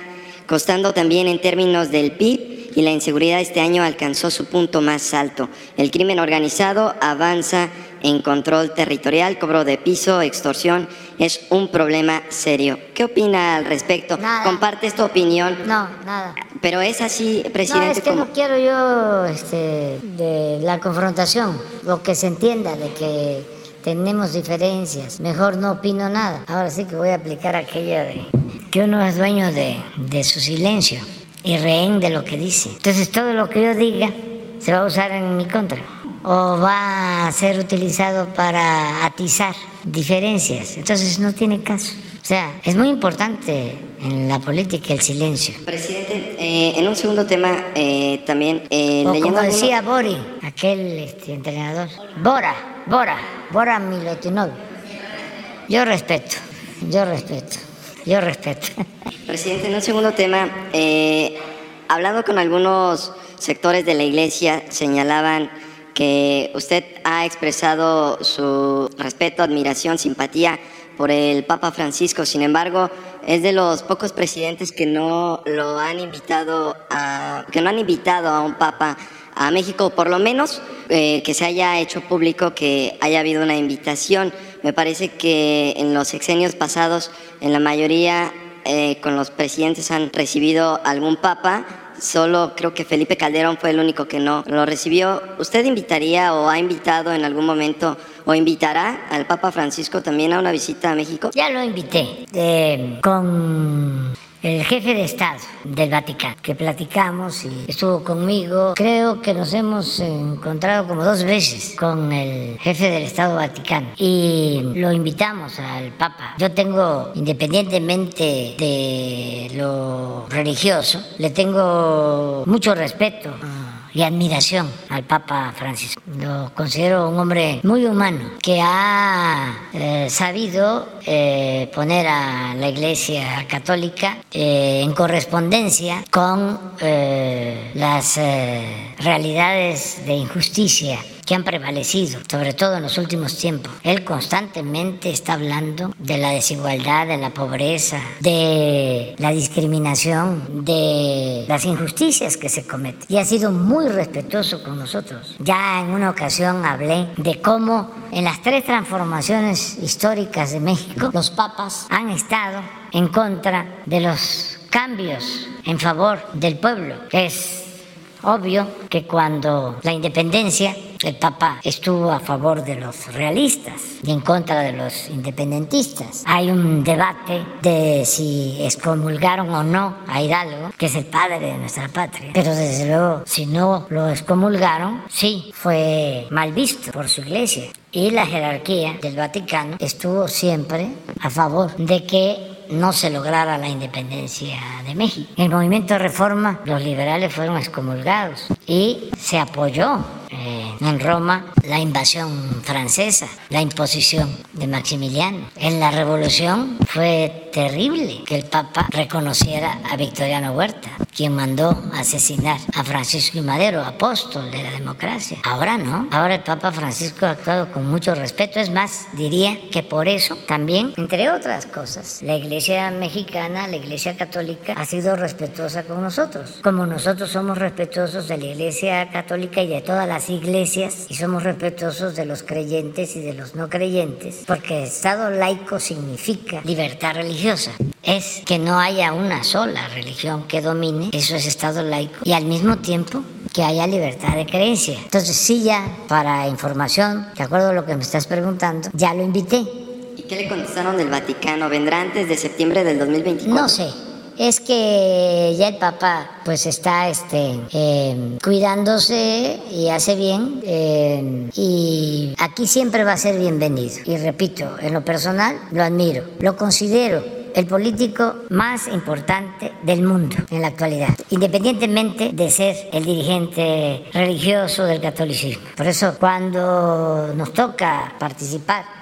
costando también en términos del PIB y la inseguridad este año alcanzó su punto más alto. El crimen organizado avanza en control territorial, cobro de piso, extorsión, es un problema serio. ¿Qué opina al respecto? ¿Comparte esta opinión? No, nada. Pero es así, presidente. No, es que no quiero yo este, de la confrontación, lo que se entienda de que tenemos diferencias. Mejor no opino nada. Ahora sí que voy a aplicar aquello de que uno es dueño de, de su silencio y rehén de lo que dice. Entonces todo lo que yo diga se va a usar en mi contra o va a ser utilizado para atizar diferencias. Entonces no tiene caso. O sea, es muy importante en la política el silencio. Presidente, eh, en un segundo tema eh, también eh, o como decía Bori, aquel este, entrenador, Bora, Bora, Bora Milutinov. Yo respeto, yo respeto, yo respeto. [laughs] Presidente, en un segundo tema, hablando con algunos sectores de la iglesia señalaban que usted ha expresado su respeto, admiración, simpatía por el Papa Francisco. Sin embargo, es de los pocos presidentes que no lo han invitado a, que no han invitado a un Papa a México, por lo menos eh, que se haya hecho público que haya habido una invitación. Me parece que en los sexenios pasados, en la mayoría eh, con los presidentes han recibido algún papa. Solo creo que Felipe Calderón fue el único que no lo recibió. ¿Usted invitaría o ha invitado en algún momento o invitará al Papa Francisco también a una visita a México? Ya lo invité con el jefe de Estado del Vaticano, que platicamos y estuvo conmigo. Creo que nos hemos encontrado como dos veces con el jefe del Estado Vaticano y lo invitamos al Papa. Yo tengo, independientemente de lo religioso, le tengo mucho respeto y admiración al Papa Francisco. Lo considero un hombre muy humano que ha eh, sabido eh, poner a la Iglesia Católica eh, en correspondencia con las realidades de injusticia que han prevalecido, sobre todo en los últimos tiempos. Él constantemente está hablando de la desigualdad, de la pobreza, de la discriminación, de las injusticias que se cometen. Y ha sido muy respetuoso con nosotros. Ya en una ocasión hablé de cómo en las tres transformaciones históricas de México, los papas han estado en contra de los cambios en favor del pueblo. Es obvio que cuando la independencia el Papa estuvo a favor de los realistas y en contra de los independentistas. Hay un debate de si excomulgaron o no a Hidalgo, que es el padre de nuestra patria. Pero desde luego, si no lo excomulgaron, sí, fue mal visto por su iglesia. Y la jerarquía del Vaticano estuvo siempre a favor de que no se lograra la independencia de México. En el movimiento de reforma los liberales fueron excomulgados y se apoyó eh, en Roma la invasión francesa, la imposición de Maximiliano. En la revolución fue terrible que el Papa reconociera a Victoriano Huerta, quien mandó asesinar a Francisco y Madero, apóstol de la democracia. Ahora no, ahora el Papa Francisco ha actuado con mucho respeto, es más, diría que por eso también, entre otras cosas, la Iglesia mexicana, la Iglesia católica, ha sido respetuosa con nosotros, como nosotros somos respetuosos de la Iglesia católica y de todas las iglesias y somos respetuosos de los creyentes y de los no creyentes, porque Estado laico significa libertad religiosa. Es que no haya una sola religión que domine, eso es Estado laico, y al mismo tiempo que haya libertad de creencia. Entonces, sí, ya para información, de acuerdo a lo que me estás preguntando, ya lo invité. ¿Y qué le contestaron del Vaticano? ¿Vendrá antes de septiembre del 2024? No sé es que ya el Papa pues está este, em, cuidándose y hace bien em, y aquí siempre va a ser bienvenido. Y repito, en lo personal lo admiro, lo considero el político más importante del mundo en la actualidad, independientemente de ser el dirigente religioso del catolicismo. Por eso cuando nos toca participar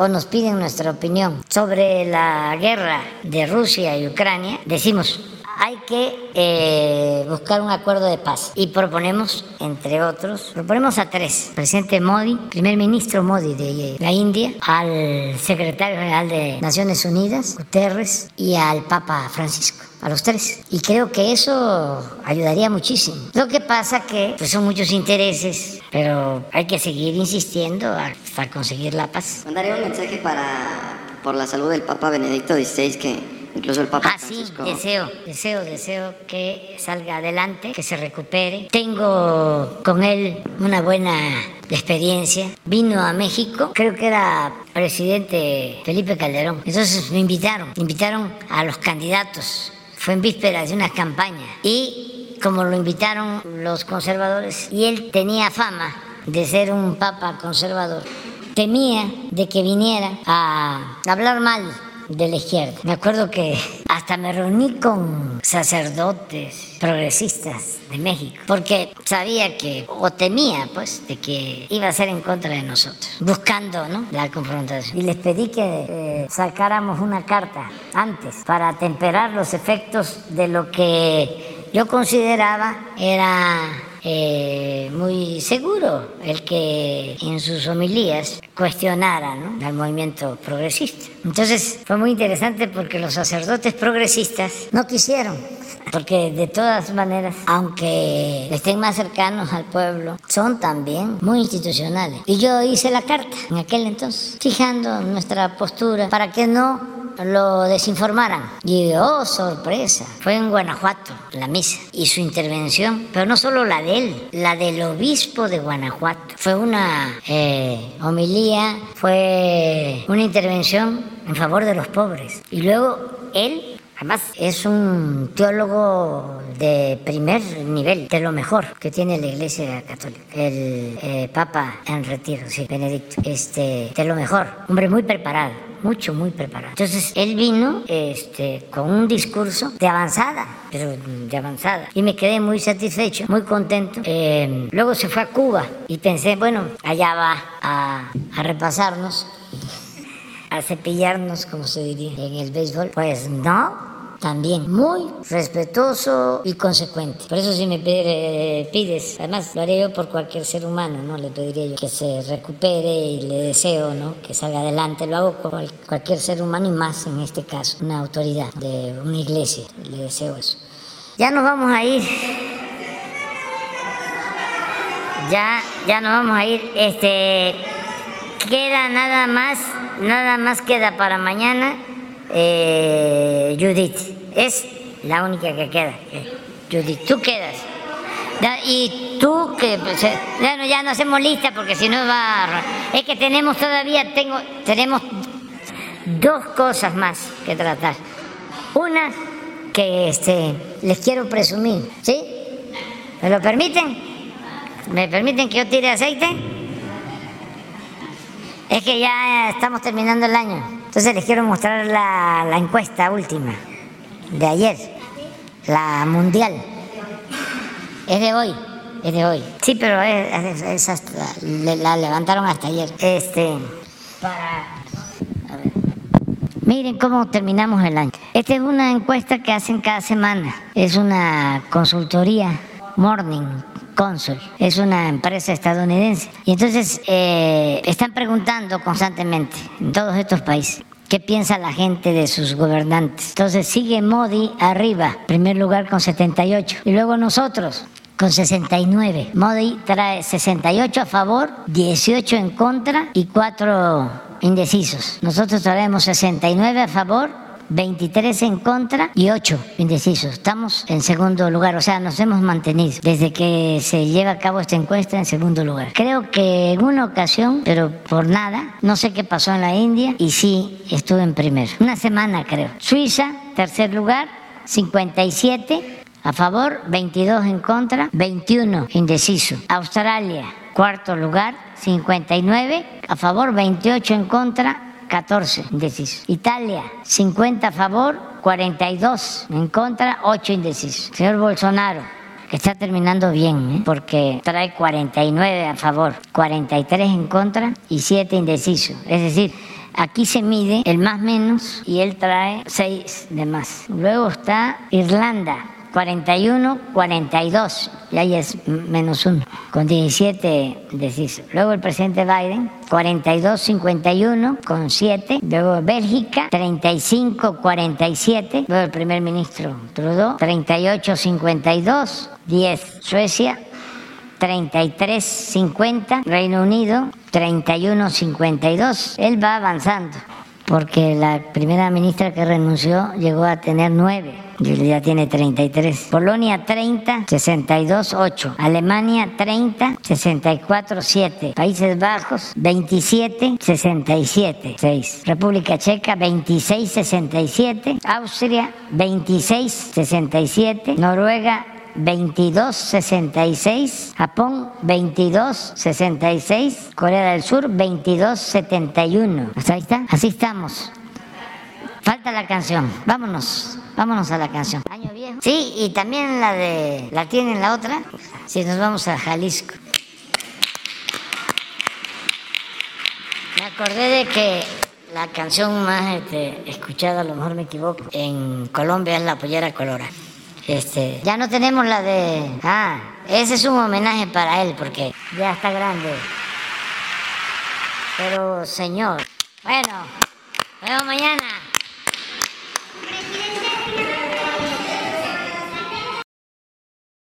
o nos piden nuestra opinión sobre la guerra de Rusia y Ucrania, decimos, hay que eh, buscar un acuerdo de paz. Y proponemos, entre otros, proponemos a tres. Presidente Modi, primer ministro Modi de la India, al secretario general de Naciones Unidas, Guterres, y al Papa Francisco a los tres. Y creo que eso ayudaría muchísimo. Lo que pasa que pues, son muchos intereses, pero hay que seguir insistiendo hasta conseguir la paz. Mandaré un mensaje para por la salud del Papa Benedicto XVI que incluso el Papa ah, sí, deseo, deseo, deseo que salga adelante, que se recupere. Tengo con él una buena experiencia. Vino a México, creo que era presidente Felipe Calderón. Entonces me invitaron, invitaron a los candidatos. Fue en vísperas de una campaña. Y como lo invitaron los conservadores, y él tenía fama de ser un papa conservador, temía de que viniera a hablar mal de la izquierda. Me acuerdo que hasta me reuní con sacerdotes progresistas de México, porque sabía que, o temía, pues, de que iba a ser en contra de nosotros, buscando, ¿no?, la confrontación. Y les pedí que eh, sacáramos una carta antes para temperar los efectos de lo que yo consideraba era eh, muy seguro el que en sus homilías cuestionara ¿no? al movimiento progresista. Entonces fue muy interesante porque los sacerdotes progresistas no quisieron porque de todas maneras, aunque estén más cercanos al pueblo, son también muy institucionales. Y yo hice la carta en aquel entonces, fijando nuestra postura para que no lo desinformaran. Y oh, sorpresa, fue en Guanajuato la misa y su intervención, pero no solo la de él, la del obispo de Guanajuato. Fue una eh, homilía, fue una intervención en favor de los pobres. Y luego él Además, es un teólogo de primer nivel, de lo mejor que tiene la Iglesia Católica. El eh, Papa en retiro, sí, Benedicto. Este, de lo mejor. Hombre muy preparado, mucho, muy preparado. Entonces, él vino este, con un discurso de avanzada, pero de avanzada. Y me quedé muy satisfecho, muy contento. Eh, luego se fue a Cuba y pensé, bueno, allá va a, a repasarnos a cepillarnos, como se diría en el béisbol. Pues no, también muy respetuoso y consecuente. Por eso si me pides, además lo haré yo por cualquier ser humano, ¿no? Le pediría yo que se recupere y le deseo, ¿no? Que salga adelante. Lo hago por cualquier ser humano y más en este caso, una autoridad de una iglesia. Le deseo eso. Ya nos vamos a ir. Ya, ya nos vamos a ir. Este, queda nada más, nada más queda para mañana eh, Judith. Es la única que queda. Eh, Judith, tú quedas. Y tú que pues, eh, bueno, ya no hacemos lista porque si no va es que tenemos todavía tengo tenemos dos cosas más que tratar. Una que este les quiero presumir, ¿sí? ¿Me lo permiten? ¿Me permiten que yo tire aceite? Es que ya estamos terminando el año. Entonces les quiero mostrar la, encuesta última de ayer, la mundial. Es de hoy, es de hoy. Sí, pero es, la levantaron hasta ayer. Este, para, Miren cómo terminamos el año. Esta es una encuesta que hacen cada semana. Es una consultoría Morning Consul, es una empresa estadounidense. Y entonces eh, están preguntando constantemente en todos estos países. ¿Qué piensa la gente de sus gobernantes? Entonces sigue Modi arriba, primer lugar con 78. Y luego nosotros, con 69. Modi trae 68 a favor, 18 en contra y 4 indecisos. Nosotros traemos 69 a favor, 23 en contra y 8 indecisos. Estamos en segundo lugar, o sea, nos hemos mantenido desde que se lleva a cabo esta encuesta en segundo lugar. Creo que en una ocasión, pero por nada, no sé qué pasó en la India y sí estuve en primero. Una semana creo. Suiza, tercer lugar, 57 a favor, 22 en contra, 21 indeciso. Australia, cuarto lugar, 59 a favor, 28 en contra, 14 indecisos. Italia, 50 a favor, 42 en contra, 8 indecisos. Señor Bolsonaro, que está terminando bien, ¿eh? porque trae 49 a favor, 43 en contra y 7 indecisos. Es decir, aquí se mide el más menos y él trae 6 de más. Luego está Irlanda, 41, 42, y ahí es menos uno, con 17 decisos. Luego el presidente Biden, 42, 51, con 7. Luego Bélgica, 35, 47. Luego el primer ministro Trudeau, 38, 52, 10. Suecia, 33, 50. Reino Unido, 31, 52. Él va avanzando, porque la primera ministra que renunció llegó a tener 9 ya tiene 33. Polonia 30, 62, 8. Alemania 30, 64, 7. Países Bajos 27, 67, 6. República Checa 26, 67. Austria 26, 67. Noruega 2266, Japón 2266, Corea del Sur 2271. ¿Hasta ahí está? Así estamos. Falta la canción. Vámonos. Vámonos a la canción. Año viejo. Sí, y también la de. ¿La tienen la otra? Si nos vamos a Jalisco. Me acordé de que la canción más este, escuchada, a lo mejor me equivoco, en Colombia es La Pollera Colora. Este, ya no tenemos la de. Ah, ese es un homenaje para él porque ya está grande. Pero, señor, bueno, nos vemos mañana.